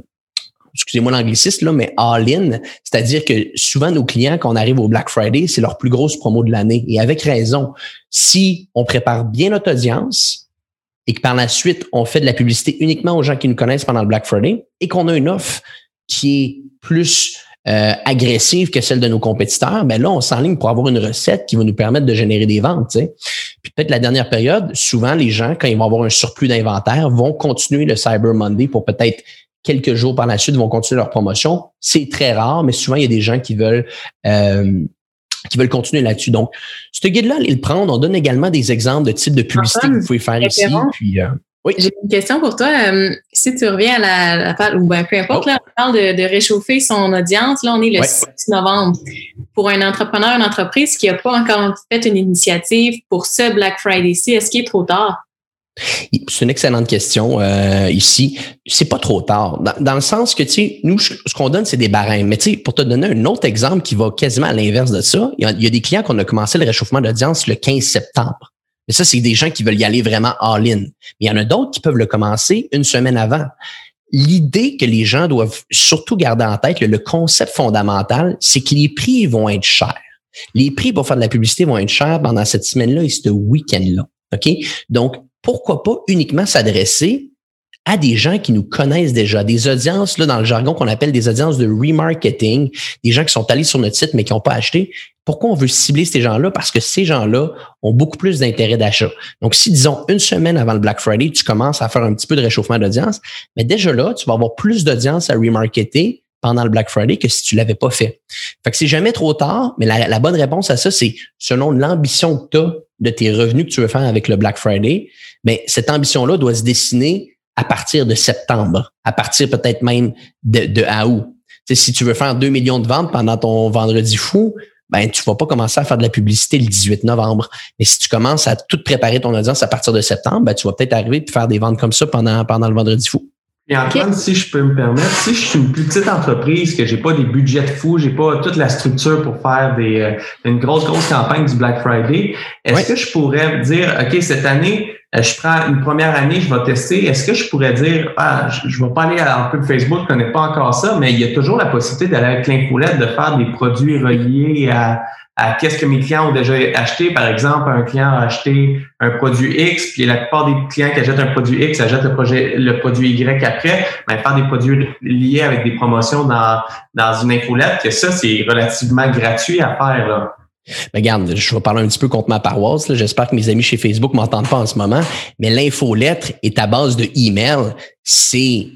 excusez-moi l'anglicisme, là, mais all-in. C'est-à-dire que souvent, nos clients, quand on arrive au Black Friday, c'est leur plus grosse promo de l'année. Et avec raison. Si on prépare bien notre audience et que par la suite, on fait de la publicité uniquement aux gens qui nous connaissent pendant le Black Friday et qu'on a une offre qui est plus euh, agressive que celle de nos compétiteurs, ben là, on s'enligne pour avoir une recette qui va nous permettre de générer des ventes. Puis peut-être la dernière période, souvent les gens, quand ils vont avoir un surplus d'inventaire, vont continuer le Cyber Monday pour peut-être quelques jours par la suite vont continuer leur promotion. C'est très rare, mais souvent, il y a des gens qui veulent euh, qui veulent continuer là-dessus. Donc, ce guide-là, allez le prendre. On donne également des exemples de types de publicité que vous pouvez faire ici. Puis, euh, oui. J'ai une question pour toi. Euh, si tu reviens à la, la ou ben, peu importe, oh. là, on parle de, réchauffer son audience. Là, on est le 6 novembre. Pour un entrepreneur, une entreprise qui n'a pas encore fait une initiative pour ce Black Friday-ci, est-ce qu'il est trop tard? C'est une excellente question euh, ici. C'est pas trop tard. Dans, le sens que, tu sais, nous, ce qu'on donne, c'est des barèmes. Mais tu sais, pour te donner un autre exemple qui va quasiment à l'inverse de ça, il y, a, des clients qu'on a commencé le réchauffement d'audience le 15 septembre. Mais ça, c'est des gens qui veulent y aller vraiment all-in. Il y en a d'autres qui peuvent le commencer une semaine avant. L'idée que les gens doivent surtout garder en tête, le, concept fondamental, c'est que les prix vont être chers. Les prix pour faire de la publicité vont être chers pendant cette semaine-là et ce week-end-là. OK? Donc, pourquoi pas uniquement s'adresser à des gens qui nous connaissent déjà, des audiences, là, dans le jargon qu'on appelle des audiences de remarketing, des gens qui sont allés sur notre site mais qui n'ont pas acheté. Pourquoi on veut cibler ces gens-là? Parce que ces gens-là ont beaucoup plus d'intérêt d'achat. Donc, si, disons, une semaine avant le Black Friday, tu commences à faire un petit peu de réchauffement d'audience, mais déjà là, tu vas avoir plus d'audience à remarketer pendant le Black Friday que si tu l'avais pas fait. Fait que c'est jamais trop tard, mais la, bonne réponse à ça, c'est selon l'ambition que tu as de tes revenus que tu veux faire avec le Black Friday, mais cette ambition-là doit se dessiner à partir de septembre, à partir peut-être même de, de août. si tu veux faire 2 millions de ventes pendant ton vendredi fou, ben tu vas pas commencer à faire de la publicité le 18 novembre. Mais si tu commences à tout préparer ton audience à partir de septembre, ben, tu vas peut-être arriver à faire des ventes comme ça pendant, pendant le vendredi fou. Et Antoine, si je peux me permettre, si je suis une plus petite entreprise, que j'ai pas des budgets de fous, j'ai pas toute la structure pour faire des euh, une grosse, grosse campagne du Black Friday, est-ce que je pourrais dire, OK, cette année, je prends une première année, je vais tester. Est-ce que je pourrais dire, ah, je, ne vais pas aller à un peu Facebook, je connais pas encore ça, mais il y a toujours la possibilité d'aller avec l'infolette, de faire des produits reliés à, à qu'est-ce que mes clients ont déjà acheté. Par exemple, un client a acheté un produit X, puis la plupart des clients qui achètent un produit X achètent le, projet, le produit Y après. Mais faire des produits liés avec des promotions dans, dans une infolette, que ça, c'est relativement gratuit à faire. Là. Regarde, je vais parler un petit peu contre ma paroisse. J'espère que mes amis chez Facebook m'entendent pas en ce moment. Mais l'infolettre est à base de email. C'est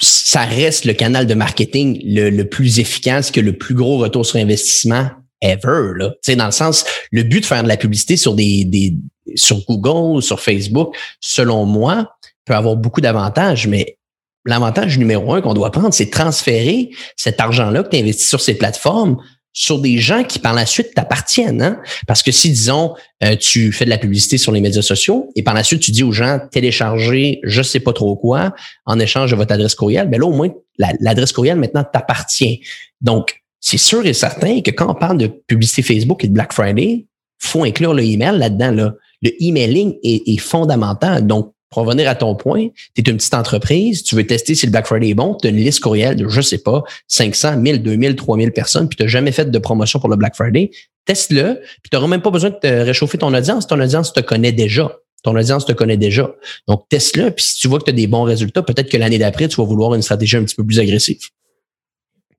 ça reste le canal de marketing le, plus efficace que le plus gros retour sur investissement ever. Là. dans le sens, le but de faire de la publicité sur des, des sur Google, sur Facebook, selon moi, peut avoir beaucoup d'avantages, mais l'avantage numéro un qu'on doit prendre, c'est transférer cet argent-là que tu investis sur ces plateformes sur des gens qui par la suite t'appartiennent. Hein? Parce que si, disons, euh, tu fais de la publicité sur les médias sociaux et par la suite tu dis aux gens télécharger je sais pas trop quoi en échange de votre adresse courriel, ben là au moins l'adresse courriel maintenant t'appartient. Donc c'est sûr et certain que quand on parle de publicité Facebook et de Black Friday, faut inclure le email là-dedans. Là. le emailing est, est fondamental. Donc, pour revenir à ton point, tu es une petite entreprise, tu veux tester si le Black Friday est bon, tu as une liste courriel de, je sais pas, 500, 1000, 2000, 3000 personnes, puis tu n'as jamais fait de promotion pour le Black Friday. Teste-le, puis tu n'auras même pas besoin de te réchauffer ton audience. Ton audience te connaît déjà. Ton audience te connaît déjà. Donc, teste-le, puis si tu vois que tu as des bons résultats, peut-être que l'année d'après, tu vas vouloir une stratégie un petit peu plus agressive.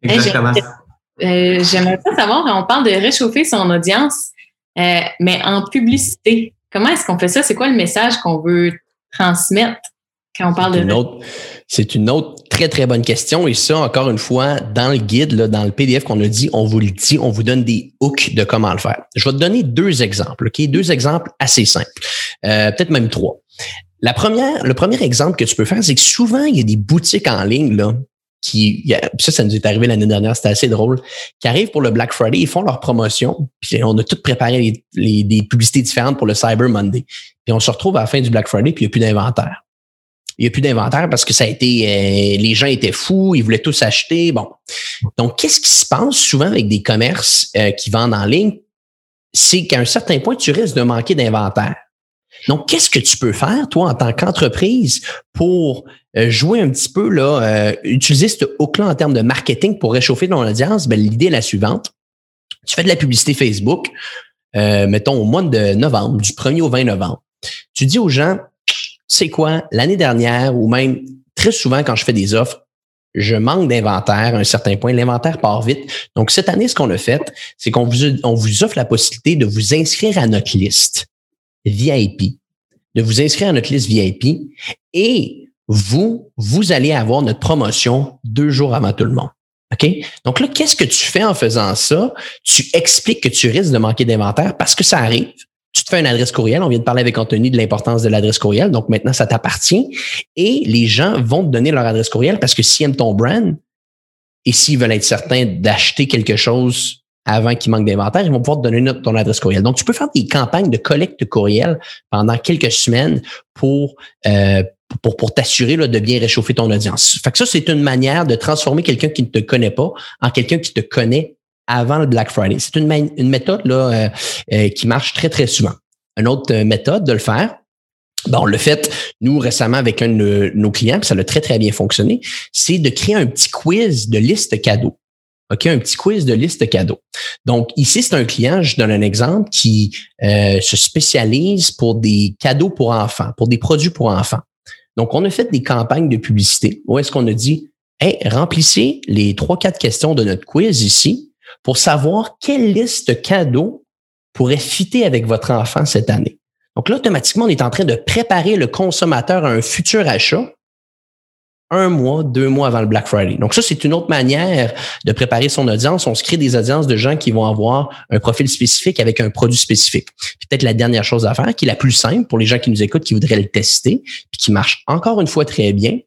Exactement. Euh, j'aimerais pas savoir, on parle de réchauffer son audience, euh, mais en publicité. Comment est-ce qu'on fait ça? C'est quoi le message qu'on veut transmettre quand on parle de... C'est une autre très, très bonne question. Et ça, encore une fois, dans le guide, là, dans le PDF qu'on a dit, on vous le dit, on vous donne des hooks de comment le faire. Je vais te donner deux exemples, OK? Deux exemples assez simples. Euh, peut-être même trois. La première, le premier exemple que tu peux faire, c'est que souvent, il y a des boutiques en ligne, là, qui, ça, ça nous est arrivé l'année dernière, c'était assez drôle, qui arrivent pour le Black Friday, ils font leur promotion, puis on a tout préparé les, des publicités différentes pour le Cyber Monday. Puis on se retrouve à la fin du Black Friday, puis il n'y a plus d'inventaire. Il n'y a plus d'inventaire parce que ça a été, euh, les gens étaient fous, ils voulaient tous acheter. Bon. Donc, qu'est-ce qui se passe souvent avec des commerces euh, qui vendent en ligne? C'est qu'à un certain point, tu risques de manquer d'inventaire. Donc, qu'est-ce que tu peux faire, toi, en tant qu'entreprise, pour euh, jouer un petit peu, là, utiliser ce hook-là en termes de marketing pour réchauffer ton audience? Ben, l'idée est la suivante. Tu fais de la publicité Facebook, mettons au mois de novembre, du 1er au 20 novembre. Tu dis aux gens, c'est quoi, l'année dernière ou même très souvent quand je fais des offres, je manque d'inventaire à un certain point. L'inventaire part vite. Donc, cette année, ce qu'on a fait, c'est qu'on vous, on vous offre la possibilité de vous inscrire à notre liste VIP, de vous inscrire à notre liste VIP et vous, vous allez avoir notre promotion deux jours avant tout le monde. Donc là, qu'est-ce que tu fais en faisant ça? Tu expliques que tu risques de manquer d'inventaire parce que ça arrive tu te fais une adresse courriel. On vient de parler avec Anthony de l'importance de l'adresse courriel. Donc maintenant, ça t'appartient. Et les gens vont te donner leur adresse courriel parce que s'ils aiment ton brand et s'ils veulent être certains d'acheter quelque chose avant qu'il manque d'inventaire, ils vont pouvoir te donner ton adresse courriel. Donc, tu peux faire des campagnes de collecte courriel pendant quelques semaines pour, euh, pour, pour t'assurer de bien réchauffer ton audience. Fait que ça, c'est une manière de transformer quelqu'un qui ne te connaît pas en quelqu'un qui te connaît avant le Black Friday. C'est une, une, méthode là, euh, euh, qui marche très, très souvent. Une autre euh, méthode de le faire, Bon, on l'a fait, nous, récemment, avec un de nos clients, puis ça a très, très bien fonctionné, c'est de créer un petit quiz de liste cadeaux. OK, un petit quiz de liste cadeaux. Donc, ici, c'est un client, je donne un exemple, qui se spécialise pour des cadeaux pour enfants, pour des produits pour enfants. Donc, on a fait des campagnes de publicité où est-ce qu'on a dit, hey, remplissez les trois, quatre questions de notre quiz ici pour savoir quelle liste cadeaux pourrait fitter avec votre enfant cette année. Donc là, automatiquement, on est en train de préparer le consommateur à un futur achat un mois, deux mois avant le Black Friday. Donc ça, c'est une autre manière de préparer son audience. On se crée des audiences de gens qui vont avoir un profil spécifique avec un produit spécifique. Peut-être la dernière chose à faire, qui est la plus simple pour les gens qui nous écoutent, qui voudraient le tester, puis qui marche encore une fois très bien,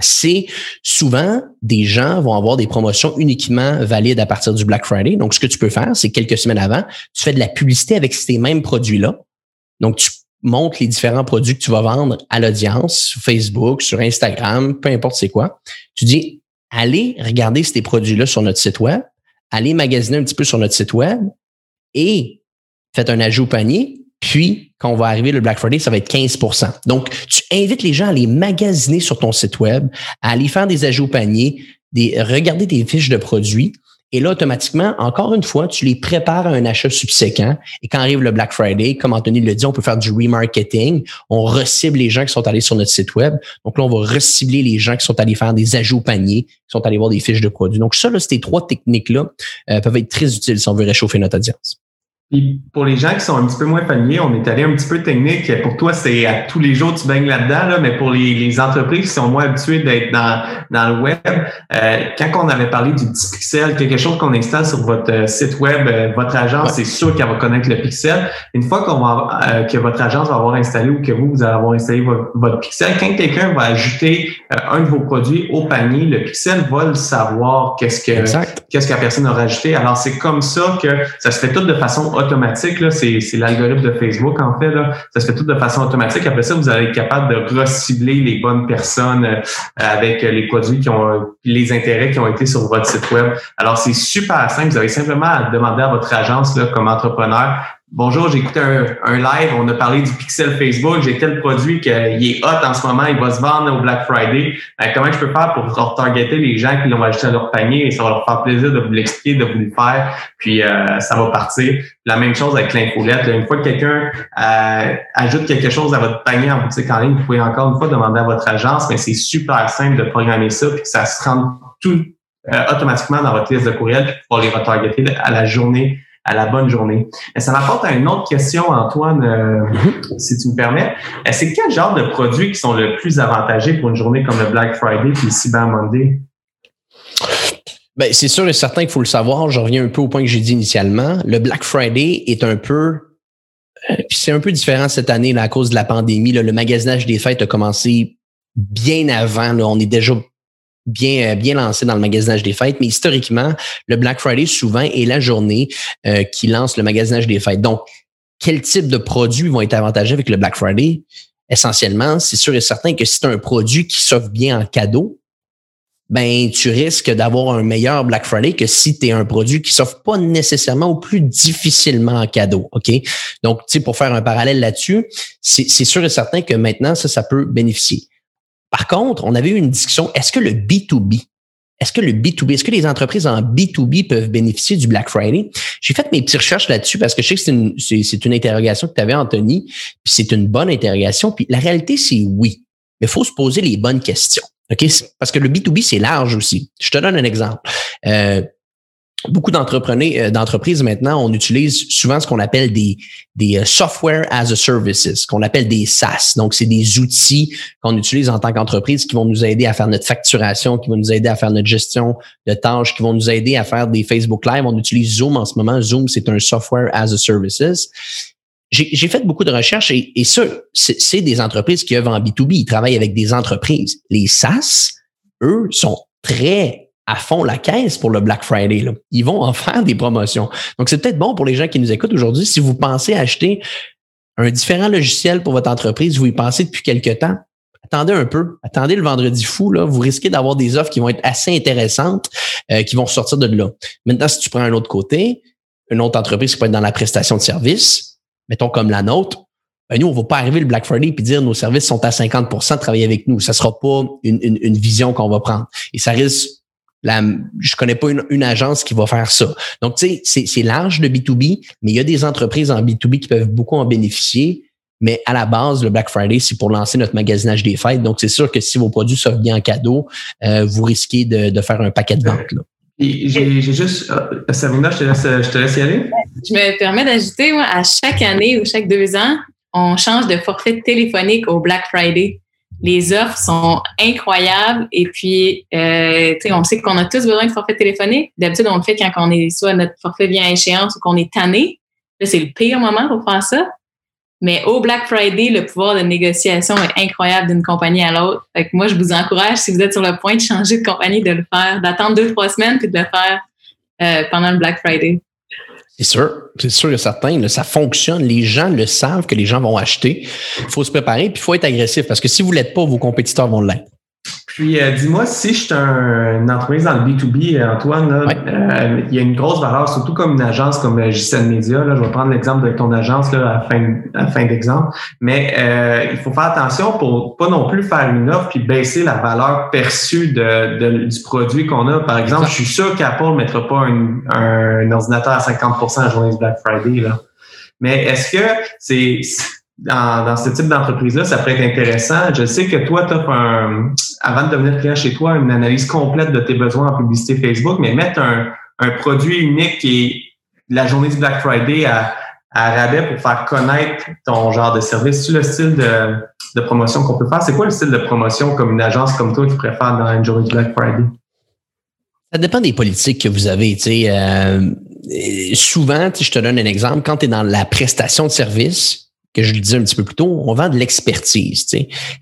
c'est souvent des gens vont avoir des promotions uniquement valides à partir du Black Friday. Donc, ce que tu peux faire, c'est quelques semaines avant, tu fais de la publicité avec ces mêmes produits-là. Donc, tu montres les différents produits que tu vas vendre à l'audience sur Facebook, sur Instagram, peu importe c'est quoi. Tu dis, allez regarder ces produits-là sur notre site web, allez magasiner un petit peu sur notre site web et faites un ajout au panier puis, quand on va arriver le Black Friday, ça va être 15% Donc, tu invites les gens à les magasiner sur ton site web, à aller faire des ajouts au panier, des, regarder tes fiches de produits. Et là, automatiquement, encore une fois, tu les prépares à un achat subséquent. Et quand arrive le Black Friday, comme Anthony le dit, on peut faire du remarketing. On recible les gens qui sont allés sur notre site web. Donc là, on va recibler les gens qui sont allés faire des ajouts au panier, qui sont allés voir des fiches de produits. Donc ça, là, ces trois techniques-là euh, peuvent être très utiles si on veut réchauffer notre audience. Puis pour les gens qui sont un petit peu moins familiers, on est allé un petit peu technique. Pour toi, c'est à tous les jours tu baignes là-dedans, là, mais pour les, les, entreprises qui sont moins habituées d'être dans, dans le web, euh, quand on avait parlé du petit pixel, quelque chose qu'on installe sur votre euh, site web, euh, votre agence, c'est sûr qu'elle va connaître le pixel. Une fois qu'on va que votre agence va avoir installé ou que vous, vous allez avoir installé votre, pixel, quand quelqu'un va ajouter un de vos produits au panier, le pixel va le savoir qu'est-ce que qu'est-ce que la personne a rajouté. Alors c'est comme ça que ça se fait tout de façon automatique. C'est l'algorithme de Facebook, en fait. Là. Ça se fait tout de façon automatique. Après ça, vous allez être capable de recibler les bonnes personnes euh, avec les produits qui ont les intérêts qui ont été sur votre site web. Alors, c'est super simple. Vous avez simplement à demander à votre agence là, comme entrepreneur Bonjour, j'ai écouté un, live, on a parlé du pixel Facebook, j'ai tel produit qu'il est hot en ce moment, il va se vendre au Black Friday. Ben, comment je peux faire pour retargeter les gens qui l'ont ajouté à leur panier et ça va leur faire plaisir de vous l'expliquer, de vous le faire, puis euh, ça va partir. La même chose avec l'infolette. Une fois que quelqu'un euh, ajoute quelque chose à votre panier en boutique en ligne, vous pouvez encore une fois demander à votre agence, mais c'est super simple de programmer ça, puis que ça se rende tout euh, automatiquement dans votre liste de courriels pour les retargeter à la journée à la bonne journée. Ça m'apporte à une autre question, Antoine, euh, mhm. si tu me permets. Euh, c'est quel genre de produits qui sont le plus avantagés pour une journée comme le Black Friday puis le Cyber Monday? Ben, c'est sûr et certain qu'il faut le savoir. Je reviens un peu au point que j'ai dit initialement. Le Black Friday est un peu euh, puis c'est un peu différent cette année là, à cause de la pandémie. le magasinage des fêtes a commencé bien avant. Là. On est déjà bien, euh, bien lancé dans le magasinage des fêtes, mais historiquement, le Black Friday souvent est la journée euh, qui lance le magasinage des fêtes. Donc, quel type de produits vont être avantagés avec le Black Friday? Essentiellement, c'est sûr et certain que si tu un produit qui s'offre bien en cadeau, ben tu risques d'avoir un meilleur Black Friday que si tu un produit qui s'offre pas nécessairement ou plus difficilement en cadeau. OK? Donc, tu sais, pour faire un parallèle là-dessus, c'est sûr et certain que maintenant, ça, ça peut bénéficier. Par contre, on avait eu une discussion, est-ce que le B2B, est-ce que le B2B, est-ce que les entreprises en B2B peuvent bénéficier du Black Friday? J'ai fait mes petites recherches là-dessus parce que je sais que c'est une, c'est, une interrogation que tu avais, Anthony, puis c'est une bonne interrogation. Puis la réalité, c'est oui. Mais il faut se poser les bonnes questions. Parce que le B2B, c'est large aussi. Je te donne un exemple. Euh, beaucoup euh, d'entreprises maintenant, on utilise souvent ce qu'on appelle des, des euh, software as a services, qu'on appelle des SaaS. Donc, c'est des outils qu'on utilise en tant qu'entreprise qui vont nous aider à faire notre facturation, qui vont nous aider à faire notre gestion de tâches, qui vont nous aider à faire des Facebook Live. On utilise Zoom en ce moment. Zoom, c'est un software as a services. J'ai fait beaucoup de recherches et, et ça, c'est des entreprises qui œuvrent en B2B. Ils travaillent avec des entreprises. Les SaaS, eux, sont très à fond la caisse pour le Black Friday. Là. Ils vont en faire des promotions. Donc, c'est peut-être bon pour les gens qui nous écoutent aujourd'hui. Si vous pensez acheter un différent logiciel pour votre entreprise, vous y pensez depuis quelque temps, attendez un peu. Attendez le vendredi fou. Là. Vous risquez d'avoir des offres qui vont être assez intéressantes, euh, qui vont sortir de là. Maintenant, si tu prends un autre côté, une autre entreprise qui peut être dans la prestation de services, mettons comme la nôtre, ben nous, on va pas arriver le Black Friday et dire nos services sont à 50 de travailler avec nous. Ça sera pas une, une, une vision qu'on va prendre. Et ça risque la, je connais pas une, agence qui va faire ça. Donc, tu sais, c'est large de B2B, mais il y a des entreprises en B2B qui peuvent beaucoup en bénéficier. Mais à la base, le Black Friday, c'est pour lancer notre magasinage des fêtes. Donc, c'est sûr que si vos produits s'offrent bien en cadeau, euh, vous risquez de, faire un paquet de ventes. J'ai juste, euh, Savina, je te, laisse, je te laisse y aller. Je me permets d'ajouter, moi, à chaque année ou chaque deux ans, on change de forfait téléphonique au Black Friday les offres sont incroyables et puis euh, on sait qu'on a tous besoin de forfait téléphonique. D'habitude, on le fait quand on est soit notre forfait vient à échéance ou qu'on est tanné. Là, c'est le pire moment pour faire ça. Mais au Black Friday, le pouvoir de négociation est incroyable d'une compagnie à l'autre. Fait que moi, je vous encourage, si vous êtes sur le point de changer de compagnie, de le faire, d'attendre deux, trois semaines puis de le faire euh, pendant le Black Friday. C'est sûr, c'est sûr et certain. ça fonctionne. Les gens le savent que les gens vont acheter. Il faut se préparer, puis il faut être agressif parce que si vous ne l'êtes pas, vos compétiteurs vont l'être. Puis, euh, dis-moi, si je suis un, une entreprise dans le B2B, euh, Antoine, euh, il y a une grosse valeur, surtout comme une agence comme JCN Media. Là, je vais prendre l'exemple de ton agence là, à fin, à fin d'exemple. Mais il faut faire attention pour pas non plus faire une offre puis baisser la valeur perçue de, du produit qu'on a. Par exemple, je suis sûr qu'Apple ne mettra pas un, ordinateur à 50 à la journée du Black Friday. Là. Mais est-ce que c'est dans, dans ce type d'entreprise-là, ça pourrait être intéressant? Je sais que toi, tu as un, avant de devenir client chez toi, une analyse complète de tes besoins en publicité Facebook, mais mettre un, produit unique et la journée du Black Friday à, à rabais pour faire connaître ton genre de service. C'est le style de, promotion qu'on peut faire? C'est quoi le style de promotion comme une agence comme toi qui préfère dans une journée du Black Friday? Ça dépend des politiques que vous avez. Euh, souvent, je te donne un exemple. Quand tu es dans la prestation de service, que je le disais un petit peu plus tôt, on vend de l'expertise.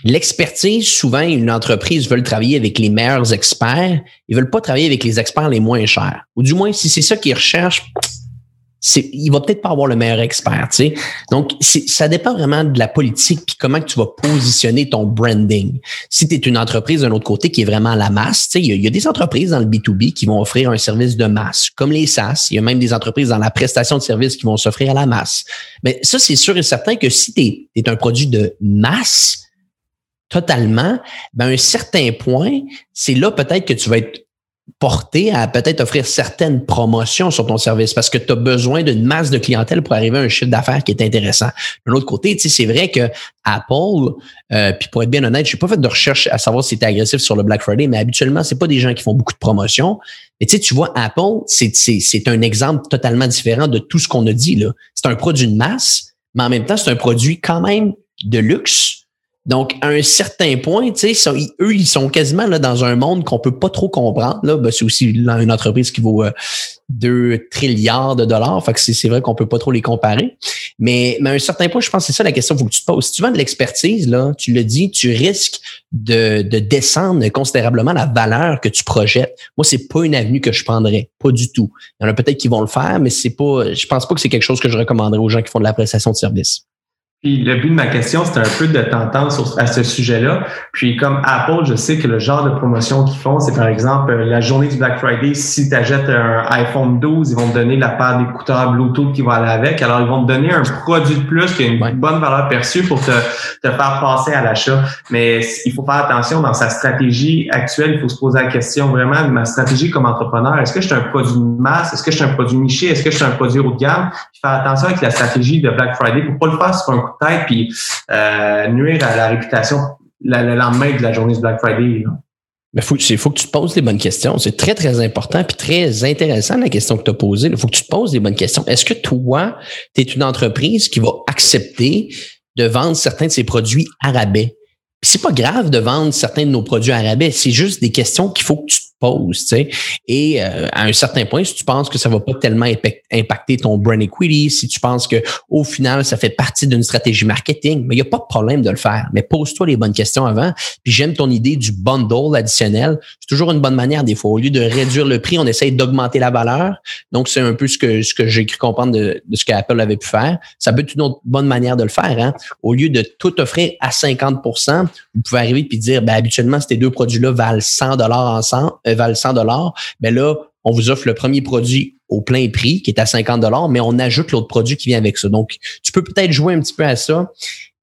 L'expertise, souvent, une entreprise veut travailler avec les meilleurs experts. Ils veulent pas travailler avec les experts les moins chers. Ou du moins, si c'est ça qu'ils recherchent, il va peut-être pas avoir le meilleur expert, tu. Donc, ça dépend vraiment de la politique puis comment que tu vas positionner ton branding. Si tu es une entreprise d'un autre côté qui est vraiment à la masse, tu sais, il y, a des entreprises dans le B2B qui vont offrir un service de masse, comme les SaaS. Il y a même des entreprises dans la prestation de services qui vont s'offrir à la masse. Mais ça, c'est sûr et certain que si tu es, un produit de masse, totalement, ben, à un certain point, c'est là peut-être que tu vas être porter à peut-être offrir certaines promotions sur ton service parce que tu as besoin d'une masse de clientèle pour arriver à un chiffre d'affaires qui est intéressant. De l'autre côté, c'est vrai que Apple, euh, puis pour être bien honnête, je n'ai pas fait de recherche à savoir si c'était agressif sur le Black Friday, mais habituellement, c'est pas des gens qui font beaucoup de promotions. Mais tu vois, Apple, c'est un exemple totalement différent de tout ce qu'on a dit. là. C'est un produit de masse, mais en même temps, c'est un produit quand même de luxe donc, à un certain point, tu sais, eux, ils sont quasiment là, dans un monde qu'on peut pas trop comprendre. Là, ben, c'est aussi une entreprise qui vaut 2 euh, trilliards de dollars. Fait que c'est vrai qu'on peut pas trop les comparer. Mais, mais à un certain point, je pense que c'est ça la question faut que tu te poses. Si tu vends de l'expertise, là, tu le dis, tu risques de, de descendre considérablement la valeur que tu projettes. Moi, c'est pas une avenue que je prendrais. Pas du tout. Il y en a peut-être qui vont le faire, mais c'est pas, je pense pas que c'est quelque chose que je recommanderais aux gens qui font de la prestation de service. Puis le but de ma question, c'était un peu de t'entendre à ce sujet-là. Puis comme Apple, je sais que le genre de promotion qu'ils font, c'est par exemple euh, la journée du Black Friday, si tu achètes un iPhone 12, ils vont te donner la paire d'écouteurs Bluetooth qui va aller avec. Alors, ils vont te donner un produit de plus qui a une bonne valeur perçue pour te, te faire passer à l'achat. Mais il faut faire attention dans sa stratégie actuelle. Il faut se poser la question vraiment de ma stratégie comme entrepreneur. Est-ce que je suis un produit de masse? Est-ce que je suis un produit niché? Est-ce que je suis un produit haut de gamme? faire attention avec la stratégie de Black Friday pour pas le faire sur un coup puis euh, nuire à la réputation le lendemain de la journée du Black Friday. Il faut, faut que tu te poses les bonnes questions. C'est très, très important puis très intéressant la question que tu as posée. Il faut que tu te poses les bonnes questions. Est-ce que toi, tu es une entreprise qui va accepter de vendre certains de ses produits à rabais? c'est pas grave de vendre certains de nos produits à rabais. C'est juste des questions qu'il faut que tu pose. Tu sais. Et euh, à un certain point, si tu penses que ça va pas tellement impacter ton brand equity, si tu penses que au final, ça fait partie d'une stratégie marketing, mais il n'y a pas de problème de le faire. Mais pose-toi les bonnes questions avant. Puis j'aime ton idée du bundle additionnel. C'est toujours une bonne manière des fois. Au lieu de réduire le prix, on essaye d'augmenter la valeur. Donc, c'est un peu ce que, ce que j'ai cru comprendre de, de ce qu'Apple avait pu faire. Ça peut être une autre bonne manière de le faire. Hein? Au lieu de tout offrir à 50% vous pouvez arriver et dire, ben, habituellement, ces deux produits-là valent 100 dollars ensemble, valent 100 dollars. Ben là, on vous offre le premier produit au plein prix qui est à 50 dollars, mais on ajoute l'autre produit qui vient avec ça. Donc, tu peux peut-être jouer un petit peu à ça,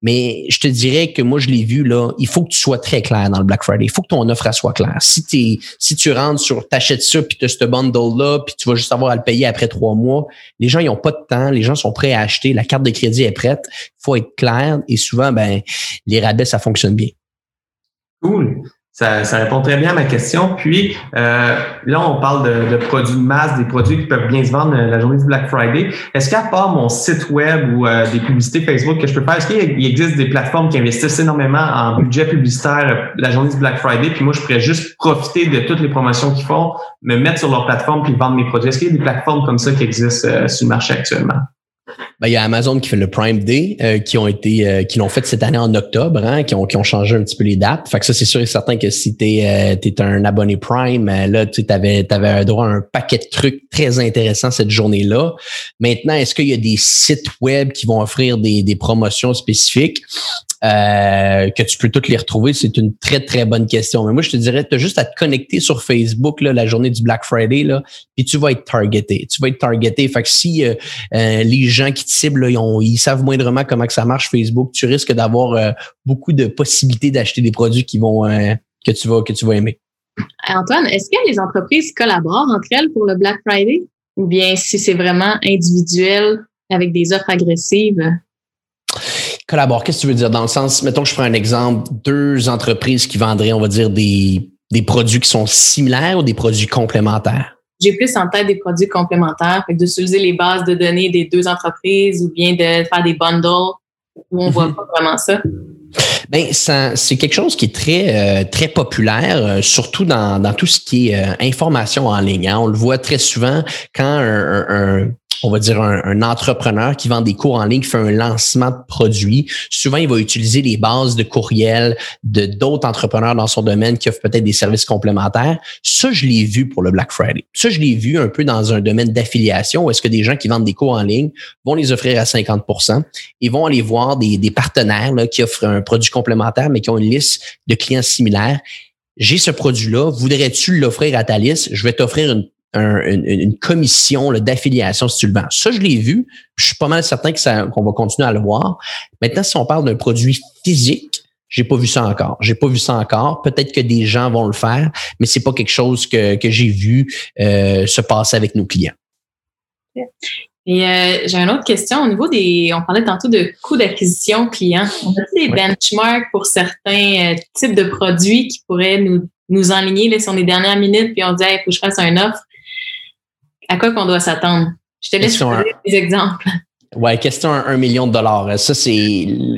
mais je te dirais que moi, je l'ai vu là, il faut que tu sois très clair dans le Black Friday. Il faut que ton offre soit claire. Si, es, si tu rentres sur, t'achètes ça, puis tu as ce bundle-là, puis tu vas juste avoir à le payer après trois mois, les gens, ils ont pas de temps, les gens sont prêts à acheter, la carte de crédit est prête, faut être clair, et souvent, ben, les rabais, ça fonctionne bien. Cool. Ça, ça, répond très bien à ma question. Puis euh, là, on parle de, de, produits de masse, des produits qui peuvent bien se vendre la journée du Black Friday. Est-ce qu'à part mon site web ou euh, des publicités Facebook que je peux faire, est-ce qu'il existe des plateformes qui investissent énormément en budget publicitaire euh, la journée du Black Friday, puis moi, je pourrais juste profiter de toutes les promotions qu'ils font, me mettre sur leur plateforme puis vendre mes produits? Est-ce qu'il y a des plateformes comme ça qui existent sur le marché actuellement? Ben, il y a Amazon qui fait le Prime Day, euh, qui ont été, euh, qui l'ont fait cette année en octobre, hein, qui ont, qui ont changé un petit peu les dates. Fait que ça, c'est sûr et certain que si tu es, euh, un abonné Prime, là, tu avais, avais droit à un paquet de trucs très intéressants cette journée-là. Maintenant, est-ce qu'il y a des sites web qui vont offrir des, des promotions spécifiques? Euh, que tu peux toutes les retrouver? C'est une très, très bonne question. Mais moi, je te dirais, tu as juste à te connecter sur Facebook là, la journée du Black Friday, là, puis tu vas être targeté. Tu vas être targeté. Fait que si euh, euh, les gens qui te ciblent, ils, ils, savent moindrement comment que ça marche Facebook, tu risques d'avoir beaucoup de possibilités d'acheter des produits qui vont que tu vas que tu vas aimer. Antoine, est-ce que les entreprises collaborent entre elles pour le Black Friday? Ou bien si c'est vraiment individuel avec des offres agressives? Collabore, qu'est-ce que tu veux dire? Dans le sens, mettons que je prends un exemple, deux entreprises qui vendraient, on va dire, des, des produits qui sont similaires ou des produits complémentaires? J'ai plus en tête des produits complémentaires, fait d'utiliser les bases de données des deux entreprises ou bien de faire des bundles où on voit mhm. pas vraiment ça. Ben, c'est quelque chose qui est très, euh, très populaire, euh, surtout dans, dans tout ce qui est euh, information en ligne. Hein. On le voit très souvent quand un, un, on va dire un, entrepreneur qui vend des cours en ligne, qui fait un lancement de produits, souvent il va utiliser les bases de courriel de d'autres entrepreneurs dans son domaine qui offrent peut-être des services complémentaires. Ça, je l'ai vu pour le Black Friday. Ça, je l'ai vu un peu dans un domaine d'affiliation où est-ce que des gens qui vendent des cours en ligne vont les offrir à 50% Ils vont aller voir des, partenaires qui offrent un produit complémentaire, mais qui ont une liste de clients similaires j'ai ce produit-là, voudrais-tu l'offrir à ta liste? Je vais t'offrir une une, commission d'affiliation si tu le vends. Ça, je l'ai vu. Je suis pas mal certain que ça, qu'on va continuer à le voir. Maintenant, si on parle d'un produit physique, j'ai pas vu ça encore. J'ai pas vu ça encore. Peut-être que des gens vont le faire, mais c'est pas quelque chose que, que j'ai vu euh, se passer avec nos clients. Et euh, j'ai une autre question au niveau des. On parlait tantôt de coûts d'acquisition client. On a des benchmarks pour certains euh, types de produits qui pourraient nous, nous enligner là, sur les dernières minutes, puis on dit il faut que je fasse une offre à quoi qu'on doit s'attendre? Je te laisse donner des exemples. Ouais, question un, million de dollars. Ça, c'est,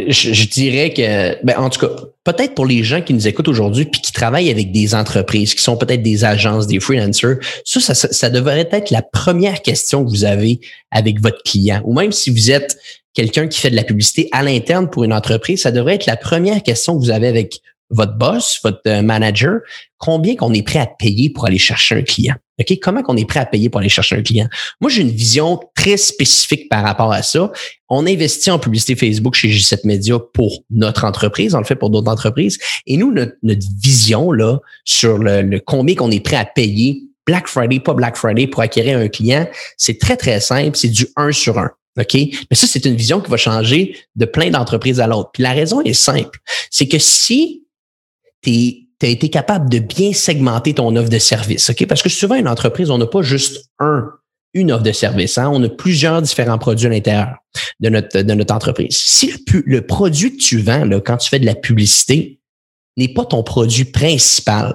je, dirais que, ben, en tout cas, peut-être pour les gens qui nous écoutent aujourd'hui puis qui travaillent avec des entreprises, qui sont peut-être des agences, des freelancers, ça, ça, ça devrait être la première question que vous avez avec votre client. Ou même si vous êtes quelqu'un qui fait de la publicité à l'interne pour une entreprise, ça devrait être la première question que vous avez avec votre boss, votre euh, manager, combien qu'on est prêt à payer pour aller chercher un client? OK? Comment qu'on est prêt à payer pour aller chercher un client? Moi, j'ai une vision très spécifique par rapport à ça. On investit en publicité Facebook chez G7 Media pour notre entreprise. On le fait pour d'autres entreprises. Et nous, notre, vision, là, sur le, le combien qu'on est prêt à payer Black Friday, pas Black Friday, pour acquérir un client, c'est très, très simple. C'est du 1 sur 1. OK? Mais ça, c'est une vision qui va changer de plein d'entreprises à l'autre. Puis la raison est simple. C'est que si tu as été capable de bien segmenter ton offre de service. OK? Parce que souvent, une entreprise, on n'a pas juste un, une offre de service. Hein? On a plusieurs différents produits à l'intérieur de notre, entreprise. Si le, produit que tu vends quand tu fais de la publicité n'est pas ton produit principal,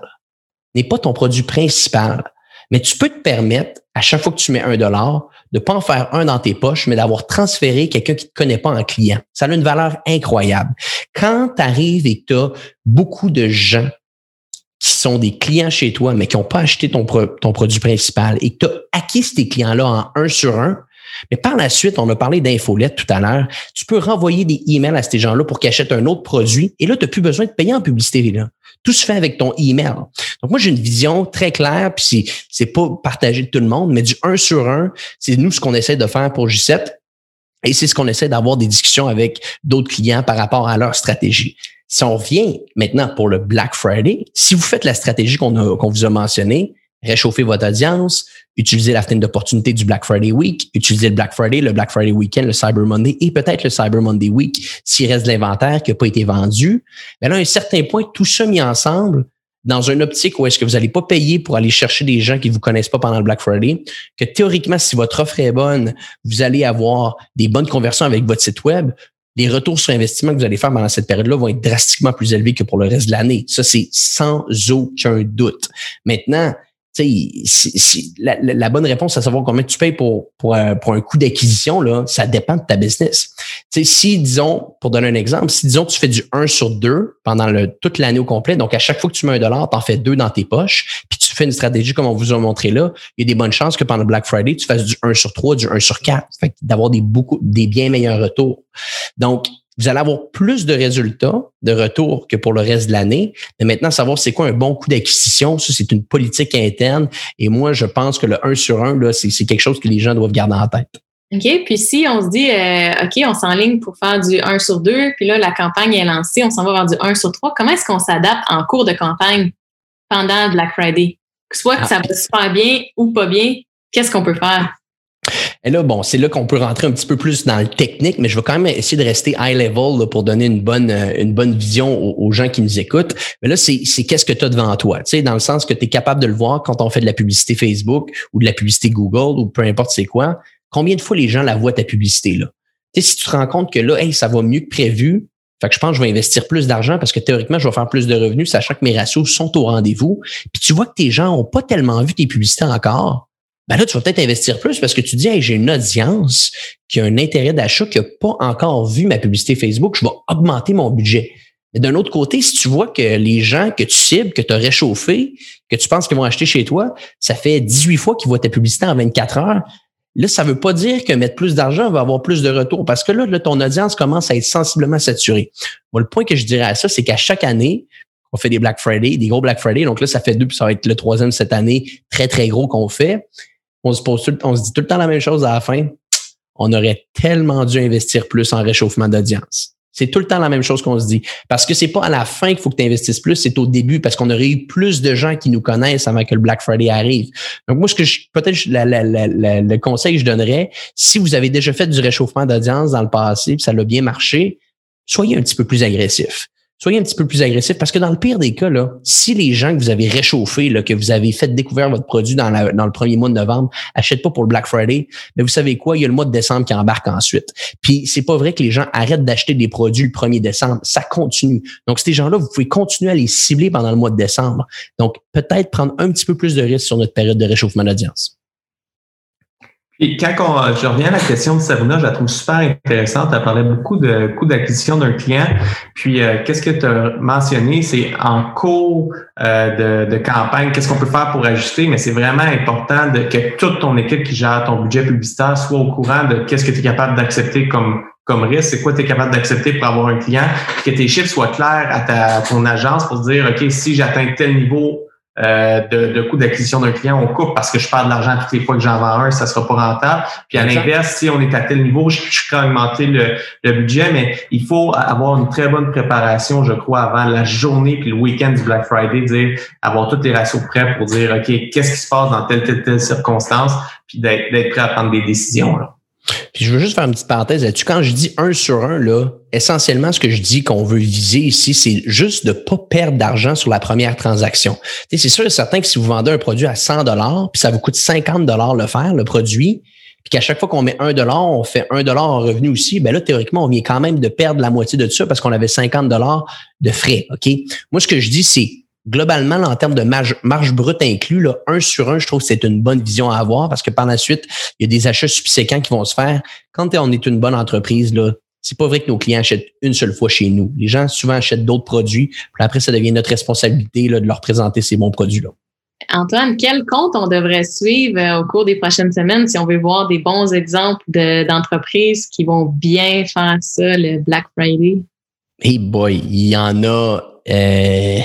n'est pas ton produit principal, mais tu peux te permettre, à chaque fois que tu mets un dollar, de pas en faire un dans tes poches, mais d'avoir transféré quelqu'un qui te connaît pas en client. Ça a une valeur incroyable. Quand tu arrives et que tu as beaucoup de gens qui sont des clients chez toi, mais qui n'ont pas acheté ton, produit principal et que tu as acquis ces clients-là en un sur un, mais par la suite, on a parlé d'infolette tout à l'heure. Tu peux renvoyer des emails à ces gens-là pour qu'ils achètent un autre produit. Et là, tu n'as plus besoin de payer en publicité. Là. Tout se fait avec ton email. Donc, moi, j'ai une vision très claire, puis c'est, c'est pas partagé de tout le monde, mais du 1 sur 1, c'est nous ce qu'on essaie de faire pour J7. Et c'est ce qu'on essaie d'avoir des discussions avec d'autres clients par rapport à leur stratégie. Si on revient maintenant pour le Black Friday, si vous faites la stratégie qu'on, qu'on vous a mentionnée, réchauffer votre audience, utiliser la fenêtre d'opportunité du Black Friday Week, utiliser le Black Friday, le Black Friday Weekend, le Cyber Monday et peut-être le Cyber Monday Week s'il reste de l'inventaire qui n'a pas été vendu. Mais là, à un certain point, tout ça mis ensemble, dans une optique où est-ce que vous n'allez pas payer pour aller chercher des gens qui ne vous connaissent pas pendant le Black Friday, que théoriquement, si votre offre est bonne, vous allez avoir des bonnes conversions avec votre site web, les retours sur investissement que vous allez faire pendant cette période-là vont être drastiquement plus élevés que pour le reste de l'année. Ça, c'est sans aucun doute. Maintenant, la, la, bonne réponse à savoir combien tu payes pour, pour, un, pour un coût d'acquisition, là, ça dépend de ta business. si, disons, pour donner un exemple, si, disons, tu fais du 1 sur 2 pendant le, toute l'année au complet, donc à chaque fois que tu mets un dollar, tu en fais deux dans tes poches, puis tu fais une stratégie comme on vous a montré là, il y a des bonnes chances que pendant Black Friday, tu fasses du 1 sur 3, du 1 sur 4, fait d'avoir des, beaucoup, des bien meilleurs retours. Donc, vous allez avoir plus de résultats de retour que pour le reste de l'année. Mais maintenant, savoir c'est quoi un bon coût d'acquisition, ça, c'est une politique interne. Et moi, je pense que le 1 sur 1, là, c'est, quelque chose que les gens doivent garder en tête. OK. Puis si on se dit, euh, OK, on s'enligne pour faire du 1 sur 2, puis là, la campagne est lancée, on s'en va vers du 1 sur 3, comment est-ce qu'on s'adapte en cours de campagne pendant Black Friday? Soit que ah. ça va super bien ou pas bien, qu'est-ce qu'on peut faire? Et là, bon, c'est là qu'on peut rentrer un petit peu plus dans le technique, mais je vais quand même essayer de rester high level pour donner une bonne, euh, une bonne vision aux, gens qui nous écoutent. Mais là, c'est, qu'est-ce que tu as devant toi, tu sais, dans le sens que tu es capable de le voir quand on fait de la publicité Facebook ou de la publicité Google ou peu importe c'est quoi. Combien de fois les gens la voient ta publicité là? Tu sais, si tu te rends compte que là, hey, ça va mieux que prévu, fait que je pense que je vais investir plus d'argent parce que théoriquement, je vais faire plus de revenus, sachant que mes ratios sont au rendez-vous. Puis tu vois que tes gens ont pas tellement vu tes publicités encore ben là, tu vas peut-être investir plus parce que tu dis, hey, j'ai une audience qui a un intérêt d'achat qui n'a pas encore vu ma publicité Facebook, je vais augmenter mon budget. Mais d'un autre côté, si tu vois que les gens que tu cibles, que tu as réchauffé, que tu penses qu'ils vont acheter chez toi, ça fait 18 fois qu'ils voient ta publicité en 24 heures, Là, ça veut pas dire que mettre plus d'argent va avoir plus de retour parce que là, là, ton audience commence à être sensiblement saturée. Moi, le point que je dirais à ça, c'est qu'à chaque année, on fait des Black Friday, des gros Black Friday. Donc là, ça fait deux, puis ça va être le troisième cette année, très, très gros qu'on fait. On se pose on se dit tout le temps la même chose à la fin. On aurait tellement dû investir plus en réchauffement d'audience. C'est tout le temps la même chose qu'on se dit. Parce que c'est pas à la fin qu'il faut que tu investisses plus, c'est au début parce qu'on aurait eu plus de gens qui nous connaissent avant que le Black Friday arrive. Donc moi, ce que je, peut-être le conseil que je donnerais, si vous avez déjà fait du réchauffement d'audience dans le passé, ça l'a bien marché, soyez un petit peu plus agressif soyez un petit peu plus agressif parce que dans le pire des cas, là, si les gens que vous avez réchauffés, que vous avez fait découvrir votre produit dans, dans le premier mois de novembre, achètent pas pour le Black Friday, mais vous savez quoi, il y a le mois de décembre qui embarque ensuite. Puis c'est pas vrai que les gens arrêtent d'acheter des produits le 1er décembre, ça continue. Donc ces gens-là, vous pouvez continuer à les cibler pendant le mois de décembre. Donc peut-être prendre un petit peu plus de risques sur notre période de réchauffement d'audience. Et quand on, je reviens à la question de Sabrina, je la trouve super intéressante. Elle parlait beaucoup de coût d'acquisition d'un client. Puis, euh, qu'est-ce que tu as mentionné? C'est en cours euh, de, de, campagne, qu'est-ce qu'on peut faire pour ajuster? Mais c'est vraiment important de, que toute ton équipe qui gère ton budget publicitaire soit au courant de qu'est-ce que tu es capable d'accepter comme comme risque, c'est quoi tu es capable d'accepter pour avoir un client, que tes chiffres soient clairs à, ta, ton agence pour dire, OK, si j'atteins tel niveau euh, de, de coût d'acquisition d'un client, on coupe parce que je perds de l'argent toutes les fois que j'en vends un, ça sera pas rentable. Puis à l'inverse, si on est à tel niveau, je, je peux augmenter le, le, budget, mais il faut avoir une très bonne préparation, je crois, avant la journée puis le week-end du Black Friday, dire avoir tous les ratios prêts pour dire OK, qu'est-ce qui se passe dans telle, telle, telle circonstance, puis d'être prêt à prendre des décisions. Là. Puis je veux juste faire une petite parenthèse là-dessus. Quand je dis un sur un, là, essentiellement, ce que je dis qu'on veut viser ici, c'est juste de pas perdre d'argent sur la première transaction. c'est sûr et certain que si vous vendez un produit à 100 dollars, puis ça vous coûte 50 dollars le faire, le produit, puis qu'à chaque fois qu'on met un dollar, on fait un dollar en revenu aussi, ben là, théoriquement, on vient quand même de perdre la moitié de ça parce qu'on avait 50 dollars de frais. OK? Moi, ce que je dis, c'est globalement, en termes de marge, marge brute inclus, là, un sur un, je trouve que c'est une bonne vision à avoir parce que par la suite, il y a des achats subséquents qui vont se faire. Quand on est une bonne entreprise, là, c'est pas vrai que nos clients achètent une seule fois chez nous. Les gens souvent achètent d'autres produits. Puis après, ça devient notre responsabilité là, de leur présenter ces bons produits-là. Antoine, quel compte on devrait suivre euh, au cours des prochaines semaines si on veut voir des bons exemples d'entreprises qui vont bien faire ça le Black Friday? Hey boy, il y en a. Euh,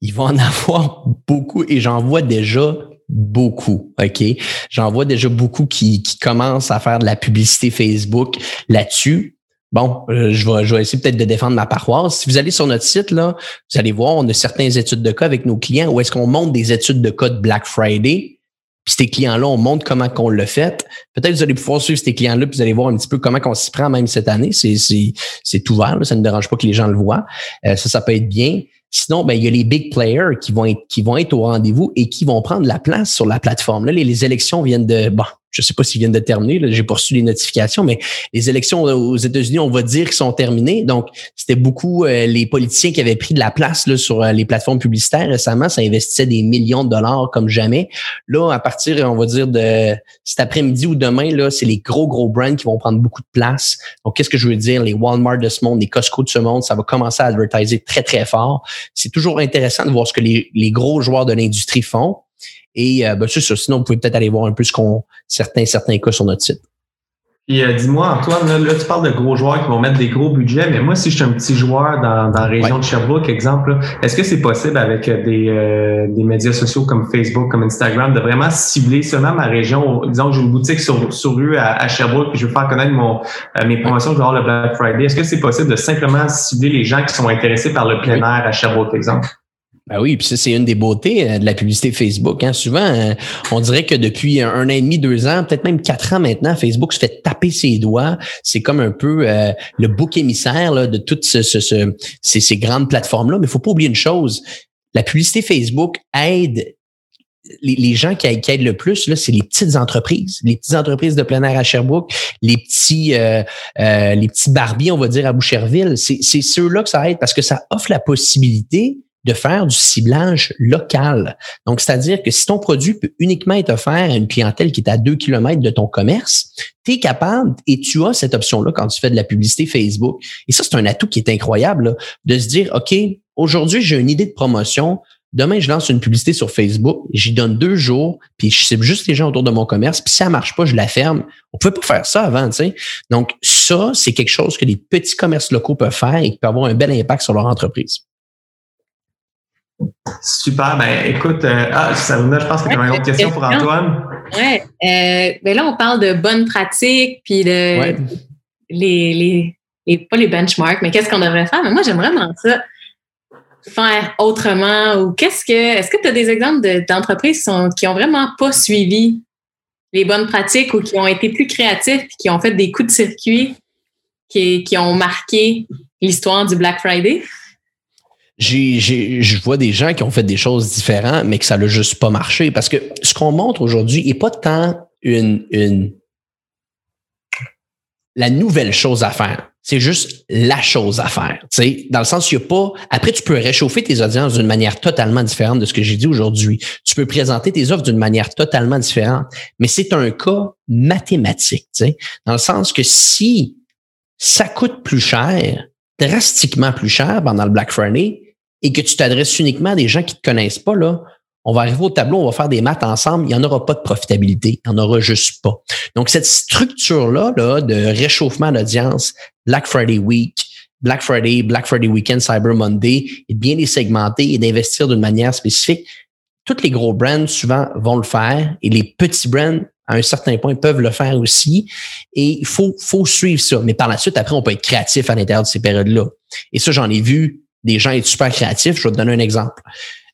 il va en avoir beaucoup et j'en vois déjà beaucoup, OK? J'en vois déjà beaucoup qui, qui commencent à faire de la publicité Facebook là-dessus. Bon, euh, je, vais, je vais essayer peut-être de défendre ma paroisse. Si vous allez sur notre site, là, vous allez voir, on a certaines études de cas avec nos clients où est-ce qu'on monte des études de cas de Black Friday. Puis ces clients-là, on montre comment qu'on l'a fait. Peut-être que vous allez pouvoir suivre ces clients-là, puis vous allez voir un petit peu comment qu'on s'y prend même cette année. C'est, ouvert, ça ne dérange pas que les gens le voient. Euh, ça, ça peut être bien. Sinon, ben, il y a les big players qui vont être, qui vont être au rendez-vous et qui vont prendre la place sur la plateforme. Là, les, les élections viennent de, bon, je sais pas s'ils viennent de terminer, j'ai pas reçu les notifications, mais les élections aux États-Unis, on va dire qu'ils sont terminées. Donc, c'était beaucoup euh, les politiciens qui avaient pris de la place sur euh, les plateformes publicitaires récemment. Ça investissait des millions de dollars comme jamais. Là, à partir, on va dire, de cet après-midi ou demain, là, c'est les gros, gros brands qui vont prendre beaucoup de place. Donc, qu'est-ce que je veux dire? Les Walmart de ce monde, les Costco de ce monde, ça va commencer à advertiser très, très fort. C'est toujours intéressant de voir ce que les gros joueurs de l'industrie font. Et euh, ben, c'est ça. Sinon, vous pouvez peut-être aller voir un peu ce qu'on certains, certains cas sur notre site. Puis euh, dis-moi, Antoine, là, tu parles de gros joueurs qui vont mettre des gros budgets, mais moi, si je suis un petit joueur dans, dans la région de Sherbrooke, exemple, est-ce que c'est possible avec euh, des, euh, des médias sociaux comme Facebook, comme Instagram, de vraiment cibler seulement ma région? Disons que j'ai une boutique sur, sur rue à, Sherbrooke, puis je veux faire connaître mon, mes promotions genre le Black Friday. Est-ce que c'est possible de simplement cibler les gens qui sont intéressés par le plein air à Sherbrooke, exemple? Ben oui, puis ça, c'est une des beautés euh, de la publicité Facebook. Hein. Souvent, euh, on dirait que depuis un, an et demi, deux ans, peut-être même quatre ans maintenant, Facebook se fait taper ses doigts. C'est comme un peu euh, le bouc émissaire de toutes ce, ce, ces, grandes plateformes-là. Mais il faut pas oublier une chose. La publicité Facebook aide les, gens qui, aident le plus, là, c'est les petites entreprises, les petites entreprises de plein air à Sherbrooke, les petits, les petits barbiers, on va dire, à Boucherville. C'est ceux-là que ça aide parce que ça offre la possibilité de faire du ciblage local. Donc, c'est-à-dire que si ton produit peut uniquement être offert à une clientèle qui est à 2 km de ton commerce, tu es capable et tu as cette option-là quand tu fais de la publicité Facebook. Et ça, c'est un atout qui est incroyable, de se dire, OK, aujourd'hui, j'ai une idée de promotion, Demain, je lance une publicité sur Facebook, j'y donne deux jours, puis je cible juste les gens autour de mon commerce, puis si ça marche pas, je la ferme. On pouvait pas faire ça avant, tu sais. Donc, ça, c'est quelque chose que les petits commerces locaux peuvent faire et qui peut avoir un bel impact sur leur entreprise. Super. Ben, écoute, euh, ah, Sabrina, je pense que tu as une autre question pour Antoine. Oui. Euh, ben là, on parle de bonnes pratiques, puis de les, les, pas les benchmarks, mais qu'est-ce qu'on devrait faire? Mais moi, j'aimerais vraiment ça faire autrement ou qu'est-ce que est-ce que tu as des exemples d'entreprises qui, ont vraiment pas suivi les bonnes pratiques ou qui ont été plus créatifs et qui ont fait des coups de circuit qui, qui ont marqué l'histoire du Black Friday? Je vois des gens qui ont fait des choses différentes, mais que ça n'a juste pas marché. Parce que ce qu'on montre aujourd'hui n'est pas tant une, une, la nouvelle chose à faire. C'est juste la chose à faire. sais, Dans le sens, il n'y a pas. Après, tu peux réchauffer tes audiences d'une manière totalement différente de ce que j'ai dit aujourd'hui. Tu peux présenter tes offres d'une manière totalement différente. Mais c'est un cas mathématique. sais, Dans le sens que si ça coûte plus cher, drastiquement plus cher pendant le Black Friday, et que tu t'adresses uniquement à des gens qui ne te connaissent pas, là, on va arriver au tableau, on va faire des maths ensemble, il n'y en aura pas de profitabilité, il n'y en aura juste pas. Donc, cette structure-là là, de réchauffement d'audience, Black Friday Week, Black Friday, Black Friday Weekend, Cyber Monday, et de bien les segmenter et d'investir d'une manière spécifique, tous les gros brands souvent vont le faire et les petits brands à un certain point peuvent le faire aussi et il faut, faut suivre ça. Mais par la suite, après, on peut être créatif à l'intérieur de ces périodes-là. Et ça, j'en ai vu des gens être super créatifs. Je vais te donner un exemple.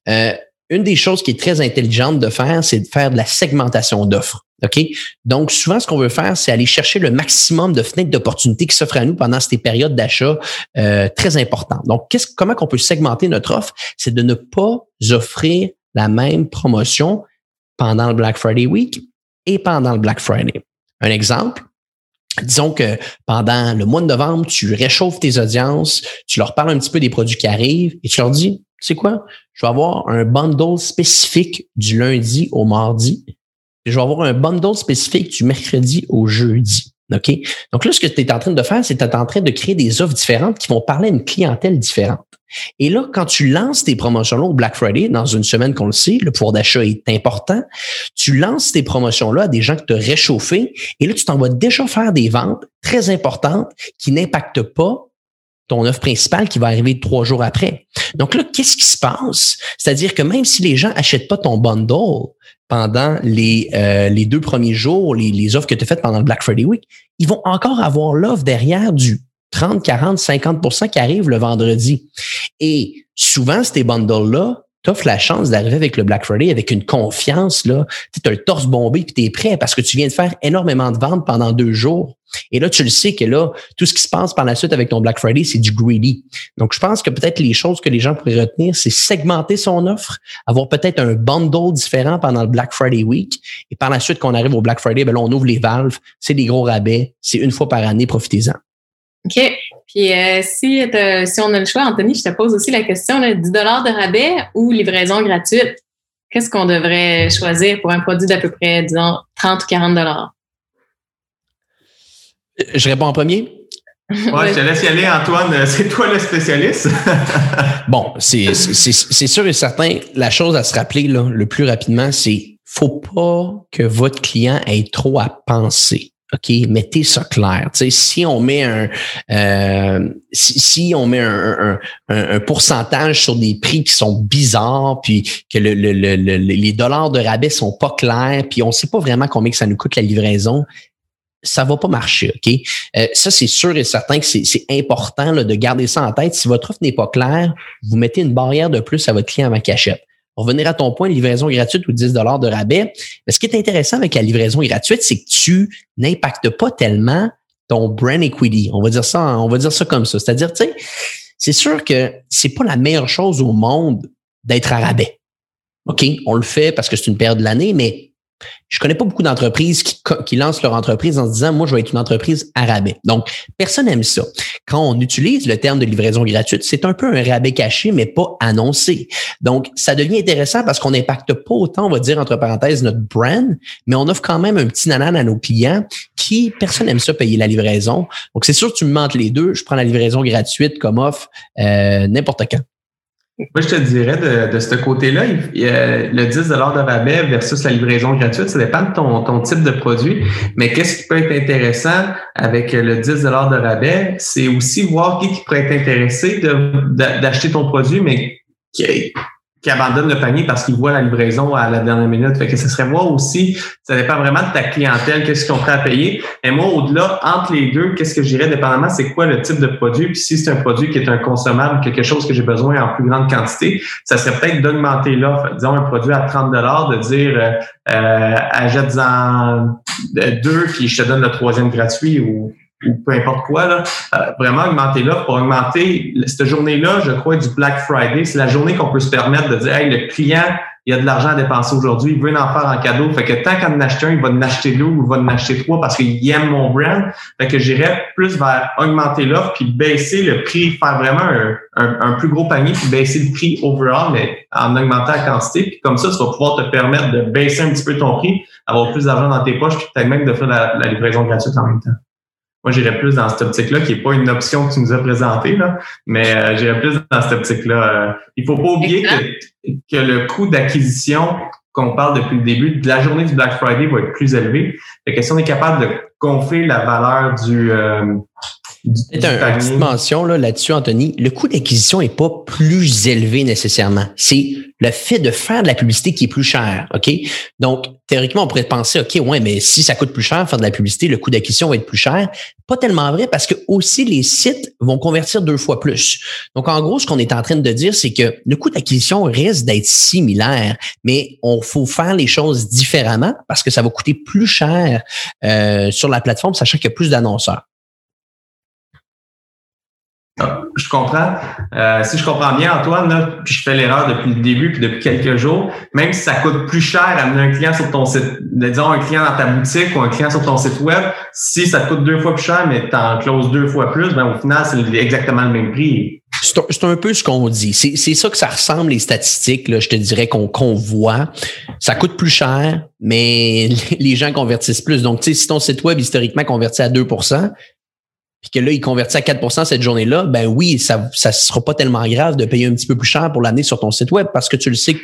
Euh, une des choses qui est très intelligente de faire, c'est de faire de la segmentation d'offres. Donc, souvent, ce qu'on veut faire, c'est aller chercher le maximum de fenêtres d'opportunités qui s'offrent à nous pendant ces périodes d'achat euh, très importantes. Donc, qu'est-ce, comment qu'on peut segmenter notre offre? C'est de ne pas offrir la même promotion pendant le Black Friday Week et pendant le Black Friday. Un exemple, Disons que pendant le mois de novembre, tu réchauffes tes audiences, tu leur parles un petit peu des produits qui arrivent et tu leur dis, c'est quoi? Je vais avoir un bundle spécifique du lundi au mardi. Et je vais avoir un bundle spécifique du mercredi au jeudi. Donc là, ce que tu es en train de faire, c'est que tu es en train de créer des offres différentes qui vont parler à une clientèle différente. Et là, quand tu lances tes promotions-là au Black Friday, dans une semaine qu'on le sait, le pouvoir d'achat est important, tu lances tes promotions-là à des gens qui te réchauffé et là, tu t'en vas déjà faire des ventes très importantes qui n'impactent pas ton offre principale qui va arriver trois jours après. Donc là, qu'est-ce qui se passe? C'est-à-dire que même si les gens achètent pas ton bundle pendant les, euh, deux premiers jours, les, les offres que tu as faites pendant le Black Friday Week, ils vont encore avoir l'offre derrière du 30, 40, 50% qui arrive le vendredi. Et souvent, ces bundles-là, t'offres la chance d'arriver avec le Black Friday avec une confiance, là. Tu as le torse bombé puis tu es prêt parce que tu viens de faire énormément de ventes pendant deux jours. Et là, tu le sais que là, tout ce qui se passe par la suite avec ton Black Friday, c'est du greedy. Donc, je pense que peut-être les choses que les gens pourraient retenir, c'est segmenter son offre, avoir peut-être un bundle différent pendant le Black Friday week. Et par la suite, quand on arrive au Black Friday, ben là, on ouvre les valves, c'est des gros rabais, c'est une fois par année, profitez-en. OK. Puis euh, si, si on a le choix, Anthony, je te pose aussi la question, là, 10 de rabais ou livraison gratuite? Qu'est-ce qu'on devrait choisir pour un produit d'à peu près, disons, 30 ou 40 dollars? Je réponds en premier. Ouais, je te laisse y aller, Antoine. C'est toi le spécialiste. bon, c'est sûr et certain. La chose à se rappeler là, le plus rapidement, c'est faut pas que votre client ait trop à penser. OK, mettez ça clair. sais, si on met un euh, si, on met un, un, un, pourcentage sur des prix qui sont bizarres, puis que le, le, le, les dollars de rabais sont pas clairs, puis on sait pas vraiment combien que ça nous coûte la livraison, ça va pas marcher, OK? Euh, ça, c'est sûr et certain que c'est important là, de garder ça en tête. Si votre offre n'est pas claire, vous mettez une barrière de plus à votre client avant qu'il achète. Revenir à ton point, livraison gratuite ou 10 de rabais. Mais ce qui est intéressant avec la livraison gratuite, c'est que tu n'impactes pas tellement ton brand equity. On va dire ça, on va dire ça comme ça. C'est-à-dire, tu sais, c'est sûr que c'est pas la meilleure chose au monde d'être à rabais. OK? On le fait parce que c'est une période de l'année, mais je connais pas beaucoup d'entreprises qui, lancent leur entreprise en se disant, moi, je vais être une entreprise à rabais. Donc, personne n'aime ça. Quand on utilise le terme de livraison gratuite, c'est un peu un rabais caché, mais pas annoncé. Donc, ça devient intéressant parce qu'on n'impacte pas autant, on va dire, entre parenthèses, notre brand, mais on offre quand même un petit nanan à nos clients qui, personne n'aime ça payer la livraison. Donc, c'est sûr tu me mentes les deux. Je prends la livraison gratuite comme offre euh, n'importe quand. Moi, je te dirais de, de ce côté-là, le 10 de rabais versus la livraison gratuite, ça dépend de ton, ton type de produit. Mais qu'est-ce qui peut être intéressant avec le 10 de rabais, c'est aussi voir qui, qui pourrait être intéressé d'acheter ton produit, mais qui, qui abandonne le panier parce qu'il voit la livraison à la dernière minute. Fait que ce serait voir aussi, ça dépend vraiment de ta clientèle, qu'est-ce qu'ils sont prêts à payer. Et moi, au-delà, entre les deux, qu'est-ce que je dirais, dépendamment, c'est quoi le type de produit? Puis si c'est un produit qui est un consommable, quelque chose que j'ai besoin en plus grande quantité, ça serait peut-être d'augmenter l'offre. Disons un produit à 30 de dire euh, euh achète-en deux, puis je te donne le troisième gratuit ou ou peu importe quoi, là, euh, vraiment augmenter l'offre pour augmenter cette journée-là, je crois, du Black Friday. C'est la journée qu'on peut se permettre de dire Hey, le client, il a de l'argent à dépenser aujourd'hui, il veut en faire en cadeau. Fait que tant qu'en acheter un, il va en acheter deux ou il va en acheter trois parce qu'il aime mon brand. Fait que j'irais plus vers augmenter l'offre puis baisser le prix, faire vraiment un, un, plus gros panier puis baisser le prix overall, mais en augmentant la quantité. Puis comme ça, tu vas pouvoir te permettre de baisser un petit peu ton prix, avoir plus d'argent dans tes poches puis peut-être même de faire la livraison gratuite en même temps. Moi, j'irais plus dans cette optique-là, qui n'est pas une option que tu nous as présentée, là, mais euh, j'irais plus dans cette optique-là. Euh, il faut pas oublier que, que le coût d'acquisition qu'on parle depuis le début de la journée du Black Friday va être plus élevé. Fait que si on est capable de gonfler la valeur du, euh, c'est un, une petite mention là, là-dessus, Anthony. Le coût d'acquisition n'est pas plus élevé nécessairement. C'est le fait de faire de la publicité qui est plus cher. OK? Donc, théoriquement, on pourrait penser, OK, ouais, mais si ça coûte plus cher faire de la publicité, le coût d'acquisition va être plus cher. Pas tellement vrai parce que aussi les sites vont convertir deux fois plus. Donc, en gros, ce qu'on est en train de dire, c'est que le coût d'acquisition risque d'être similaire, mais on faut faire les choses différemment parce que ça va coûter plus cher euh, sur la plateforme, sachant qu'il y a plus d'annonceurs. Je comprends. Euh, si je comprends bien, Antoine, là, puis je fais l'erreur depuis le début, puis depuis quelques jours, même si ça coûte plus cher amener un client sur ton site, disons un client dans ta boutique ou un client sur ton site web, si ça coûte deux fois plus cher, mais tu en closes deux fois plus, ben au final, c'est exactement le même prix. C'est un, peu ce qu'on dit. C'est ça que ça ressemble, les statistiques, là, je te dirais qu'on qu'on voit. Ça coûte plus cher, mais les gens convertissent plus. Donc, si ton site web historiquement convertit à 2 puis que là, il convertit à 4% cette journée-là, ben oui, ça ne sera pas tellement grave de payer un petit peu plus cher pour l'année sur ton site web parce que tu le sais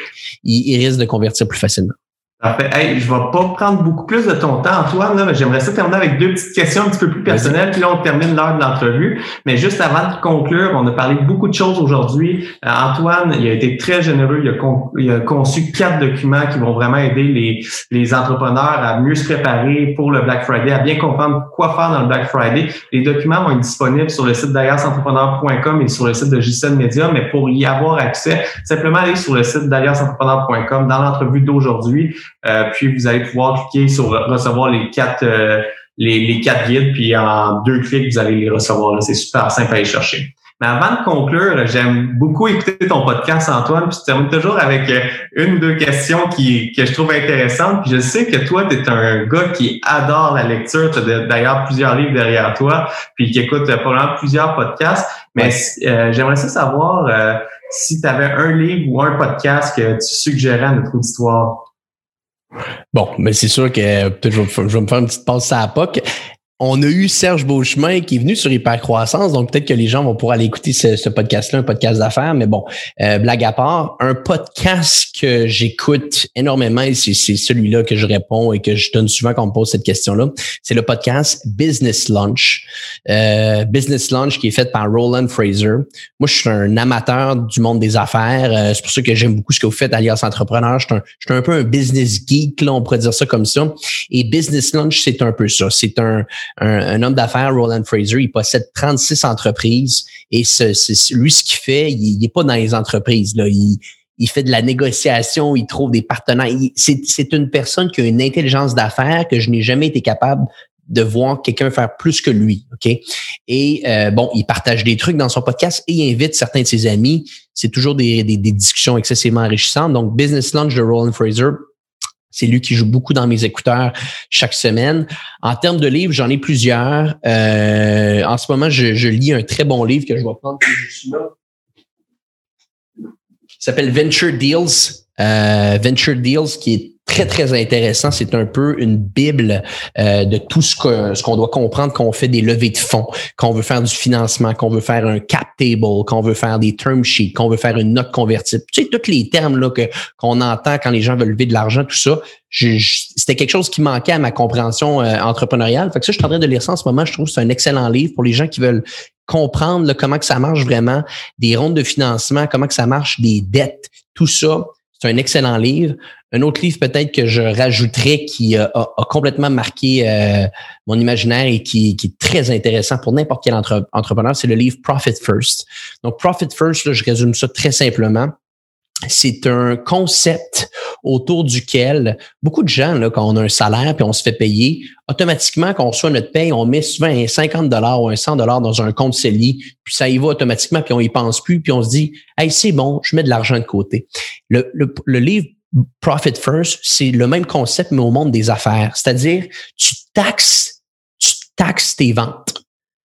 qu'il risque de convertir plus facilement. Parfait. Hey, je vais pas prendre beaucoup plus de ton temps, Antoine, là, mais j'aimerais ça terminer avec deux petites questions un petit peu plus personnelles, puis là, on termine l'heure de l'entrevue. Mais juste avant de conclure, on a parlé de beaucoup de choses aujourd'hui. Euh, Antoine, il a été très généreux. Il a, il a, conçu quatre documents qui vont vraiment aider les, les entrepreneurs à mieux se préparer pour le Black Friday, à bien comprendre quoi faire dans le Black Friday. Les documents vont être disponibles sur le site d'aliasentrepreneur.com et sur le site de JCN Media, mais pour y avoir accès, simplement aller sur le site d'aliasentrepreneur.com dans l'entrevue d'aujourd'hui. Euh, puis vous allez pouvoir cliquer sur recevoir les quatre euh, les, les, quatre guides, puis en deux clics, vous allez les recevoir. C'est super simple à aller chercher. Mais avant de conclure, j'aime beaucoup écouter ton podcast, Antoine, puis tu termines toujours avec euh, une ou deux questions qui, que je trouve intéressantes. Puis je sais que toi, tu es un gars qui adore la lecture. Tu as d'ailleurs plusieurs livres derrière toi, puis qui écoute probablement plusieurs podcasts. Mais j'aimerais ça savoir si tu avais un livre ou un podcast que tu suggérais à notre auditoire. Bon, mais c'est sûr que peut-être je, vais me faire une petite passe à la POC on a eu Serge Beauchemin qui est venu sur Hypercroissance, donc peut-être que les gens vont pouvoir aller écouter ce, podcast-là, un podcast d'affaires, mais bon, euh, blague à part, un podcast que j'écoute énormément et c'est celui-là que je réponds et que je donne souvent quand on me pose cette question-là, c'est le podcast Business Lunch. Euh, Business Lunch qui est fait par Roland Fraser. Moi, je suis un amateur du monde des affaires, euh, c'est pour ça que j'aime beaucoup ce que vous faites, alias entrepreneur. Je suis, un, je suis un peu un business geek, là, on pourrait dire ça comme ça. Et Business Lunch, c'est un peu ça. C'est un un, homme d'affaires, Roland Fraser, il possède 36 entreprises et ce, lui, ce qu'il fait, il n'est pas dans les entreprises. Là. Il, il fait de la négociation, il trouve des partenaires. C'est une personne qui a une intelligence d'affaires que je n'ai jamais été capable de voir quelqu'un faire plus que lui, Et euh, bon, il partage des trucs dans son podcast et il invite certains de ses amis. C'est toujours des, des, des, discussions excessivement enrichissantes. Donc, Business Lunch de Roland Fraser, c'est lui qui joue beaucoup dans mes écouteurs chaque semaine. En termes de livres, j'en ai plusieurs. Euh, en ce moment, je, lis un très bon livre que je vais prendre. Il s'appelle Venture Deals. Euh, Venture Deals, qui est très, très intéressant. C'est un peu une bible euh, de tout ce qu'on ce qu'on doit comprendre quand on fait des levées de fonds, quand on veut faire du financement, qu'on veut faire un cap table, qu'on veut faire des term sheets, qu'on veut faire une note convertible. Tu sais, tous les termes là, que, qu'on entend quand les gens veulent lever de l'argent, tout ça, c'était quelque chose qui manquait à ma compréhension euh, entrepreneuriale. Fait que ça, je suis en train de lire ça en ce moment. Je trouve que c'est un excellent livre pour les gens qui veulent comprendre comment que ça marche vraiment, des rondes de financement, comment que ça marche, des dettes, tout ça. C'est un excellent livre. Un autre livre peut-être que je rajouterais qui a, complètement marqué euh, mon imaginaire et qui, est très intéressant pour n'importe quel entrepreneur, c'est le livre Profit First. Donc Profit First, je résume ça très simplement c'est un concept autour duquel beaucoup de gens, là, quand on a un salaire puis on se fait payer, automatiquement, quand on reçoit notre paye, on met souvent un 50 dollars ou un 100 dollars dans un compte CELI, puis ça y va automatiquement, puis on y pense plus, puis on se dit, hey, c'est bon, je mets de l'argent de côté. Le, le, le livre Profit First, c'est le même concept, mais au monde des affaires. C'est-à-dire, tu taxes, tu taxes tes ventes.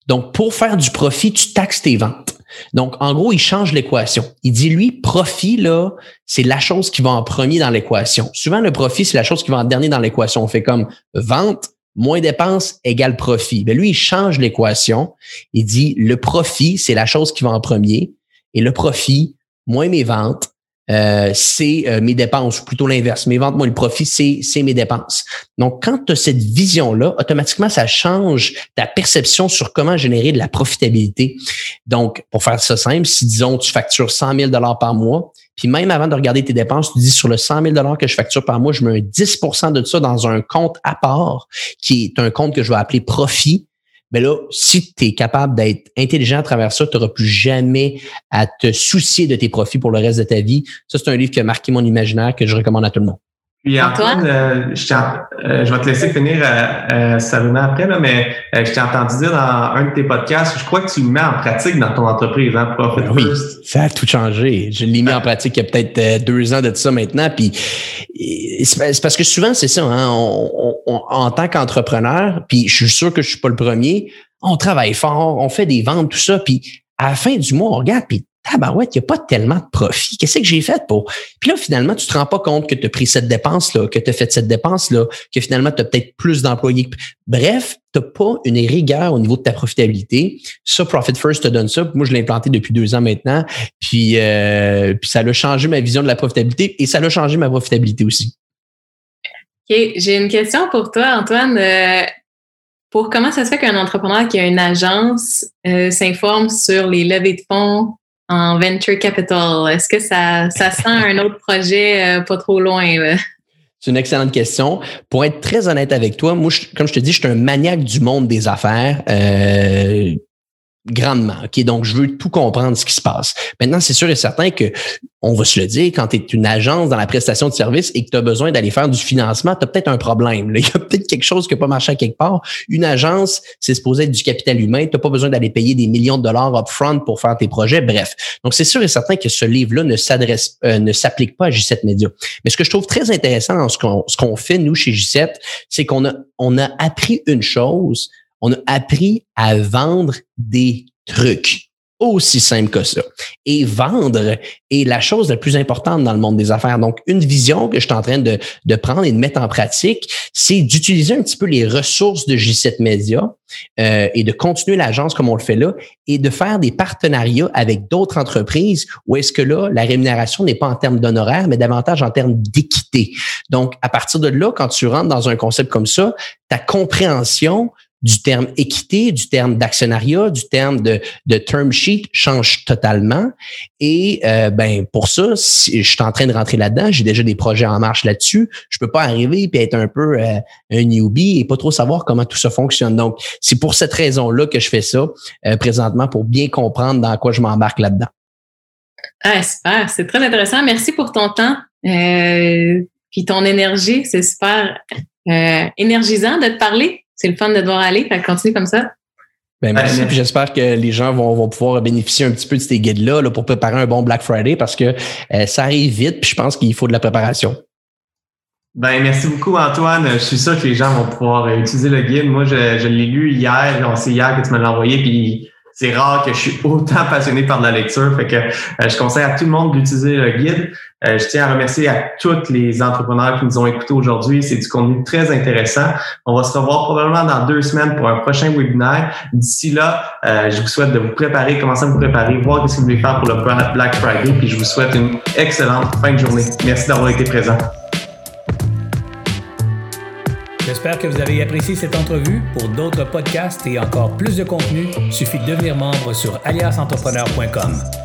Donc, pour faire du profit, tu taxes tes ventes. Donc, en gros, il change l'équation. Il dit, lui, profit, là, c'est la chose qui va en premier dans l'équation. Souvent, le profit, c'est la chose qui va en dernier dans l'équation. On fait comme vente, moins dépenses égale profit. Mais lui, il change l'équation. Il dit, le profit, c'est la chose qui va en premier. Et le profit, moins mes ventes, euh, c'est euh, mes dépenses, ou plutôt l'inverse. Mes ventes, moi, le profit, c'est, c'est mes dépenses. Donc, quand tu as cette vision-là, automatiquement, ça change ta perception sur comment générer de la profitabilité. Donc, pour faire ça simple, si, disons, tu factures 100 000 par mois, puis même avant de regarder tes dépenses, tu dis sur le 100 000 que je facture par mois, je mets un 10 de ça dans un compte à part, qui est un compte que je vais appeler profit mais ben là, si tu es capable d'être intelligent à travers ça, tu n'auras plus jamais à te soucier de tes profits pour le reste de ta vie. Ça, c'est un livre qui a marqué mon imaginaire que je recommande à tout le monde. Puis Antoine, euh, je, euh, je, vais te laisser finir euh, euh après, là, mais euh, je t'ai entendu dire dans un de tes podcasts, je crois que tu le mets en pratique dans ton entreprise, hein, Profit ben oui, ça a tout changé. Je l'ai mis en pratique il y a peut-être deux ans de ça maintenant. Puis c'est parce que souvent, c'est ça, hein, on, on, en tant qu'entrepreneur, puis je suis sûr que je suis pas le premier, on travaille fort, on fait des ventes, tout ça, puis à la fin du mois, on regarde, puis tabarouette, il n'y a pas tellement de profit. Qu'est-ce que j'ai fait pour? Puis là, finalement, tu te rends pas compte que tu as pris cette dépense-là, que tu as fait cette dépense-là, que finalement, tu as peut-être plus d'employés. Bref, tu n'as pas une rigueur au niveau de ta profitabilité. Ça, Profit First te donne ça. Moi, je l'ai implanté depuis deux ans maintenant. Puis, euh, puis ça a changé ma vision de la profitabilité et ça a changé ma profitabilité aussi. OK. J'ai une question pour toi, Antoine. Euh, pour comment ça se fait qu'un entrepreneur qui a une agence euh, s'informe sur les levées de fonds en venture capital? Est-ce que ça, sent un autre projet euh, pas trop loin? C'est une excellente question. Pour être très honnête avec toi, moi, comme je te dis, je suis un maniaque du monde des affaires. Euh, grandement. OK, donc je veux tout comprendre ce qui se passe. Maintenant, c'est sûr et certain que on va se le dire, quand tu es une agence dans la prestation de service et que tu as besoin d'aller faire du financement, tu as peut-être un problème. Il y a peut-être quelque chose qui n'a pas marché à quelque part. Une agence, c'est supposé être du capital humain. Tu n'as pas besoin d'aller payer des millions de dollars upfront pour faire tes projets. Bref. Donc, c'est sûr et certain que ce livre-là ne s'adresse, euh, ne s'applique pas à J7 Media. Mais ce que je trouve très intéressant dans ce qu'on, ce qu'on fait, nous, chez J7, c'est qu'on a, on a appris une chose, on a appris à vendre des trucs. Aussi simple que ça. Et vendre est la chose la plus importante dans le monde des affaires. Donc, une vision que je suis en train de, de prendre et de mettre en pratique, c'est d'utiliser un petit peu les ressources de J7 Media euh, et de continuer l'agence comme on le fait là et de faire des partenariats avec d'autres entreprises où est-ce que là, la rémunération n'est pas en termes d'honoraires, mais davantage en termes d'équité. Donc, à partir de là, quand tu rentres dans un concept comme ça, ta compréhension du terme équité, du terme d'actionnariat, du terme de, term sheet change totalement. Et euh, ben pour ça, si je suis en train de rentrer là-dedans, j'ai déjà des projets en marche là-dessus. Je peux pas arriver et être un peu euh, un newbie et pas trop savoir comment tout ça fonctionne. Donc c'est pour cette raison-là que je fais ça euh, présentement pour bien comprendre dans quoi je m'embarque là-dedans. Ah super, c'est très intéressant. Merci pour ton temps. Euh, puis ton énergie, c'est super énergisant de te parler c'est le fun de devoir aller. Fait continue comme ça. Ben merci. Puis j'espère que les gens vont, vont, pouvoir bénéficier un petit peu de ces guides-là là, pour préparer un bon Black Friday parce que euh, ça arrive vite. Puis je pense qu'il faut de la préparation. Ben, merci beaucoup, Antoine. Je suis sûr que les gens vont pouvoir euh, utiliser le guide. Moi, je, je l'ai lu hier. C'est hier que tu me l'as envoyé. Puis c'est rare que je suis autant passionné par de la lecture. Fait que euh, je conseille à tout le monde d'utiliser le guide. Euh, je tiens à remercier à tous les entrepreneurs qui nous ont écoutés aujourd'hui. C'est du contenu très intéressant. On va se revoir probablement dans deux semaines pour un prochain webinaire. D'ici là, euh, je vous souhaite de vous préparer, commencer à vous préparer, voir ce que vous voulez faire pour le Black Friday. Puis je vous souhaite une excellente fin de journée. Merci d'avoir été présent. J'espère que vous avez apprécié cette entrevue. Pour d'autres podcasts et encore plus de contenu, suffit de devenir membre sur aliasentrepreneur.com.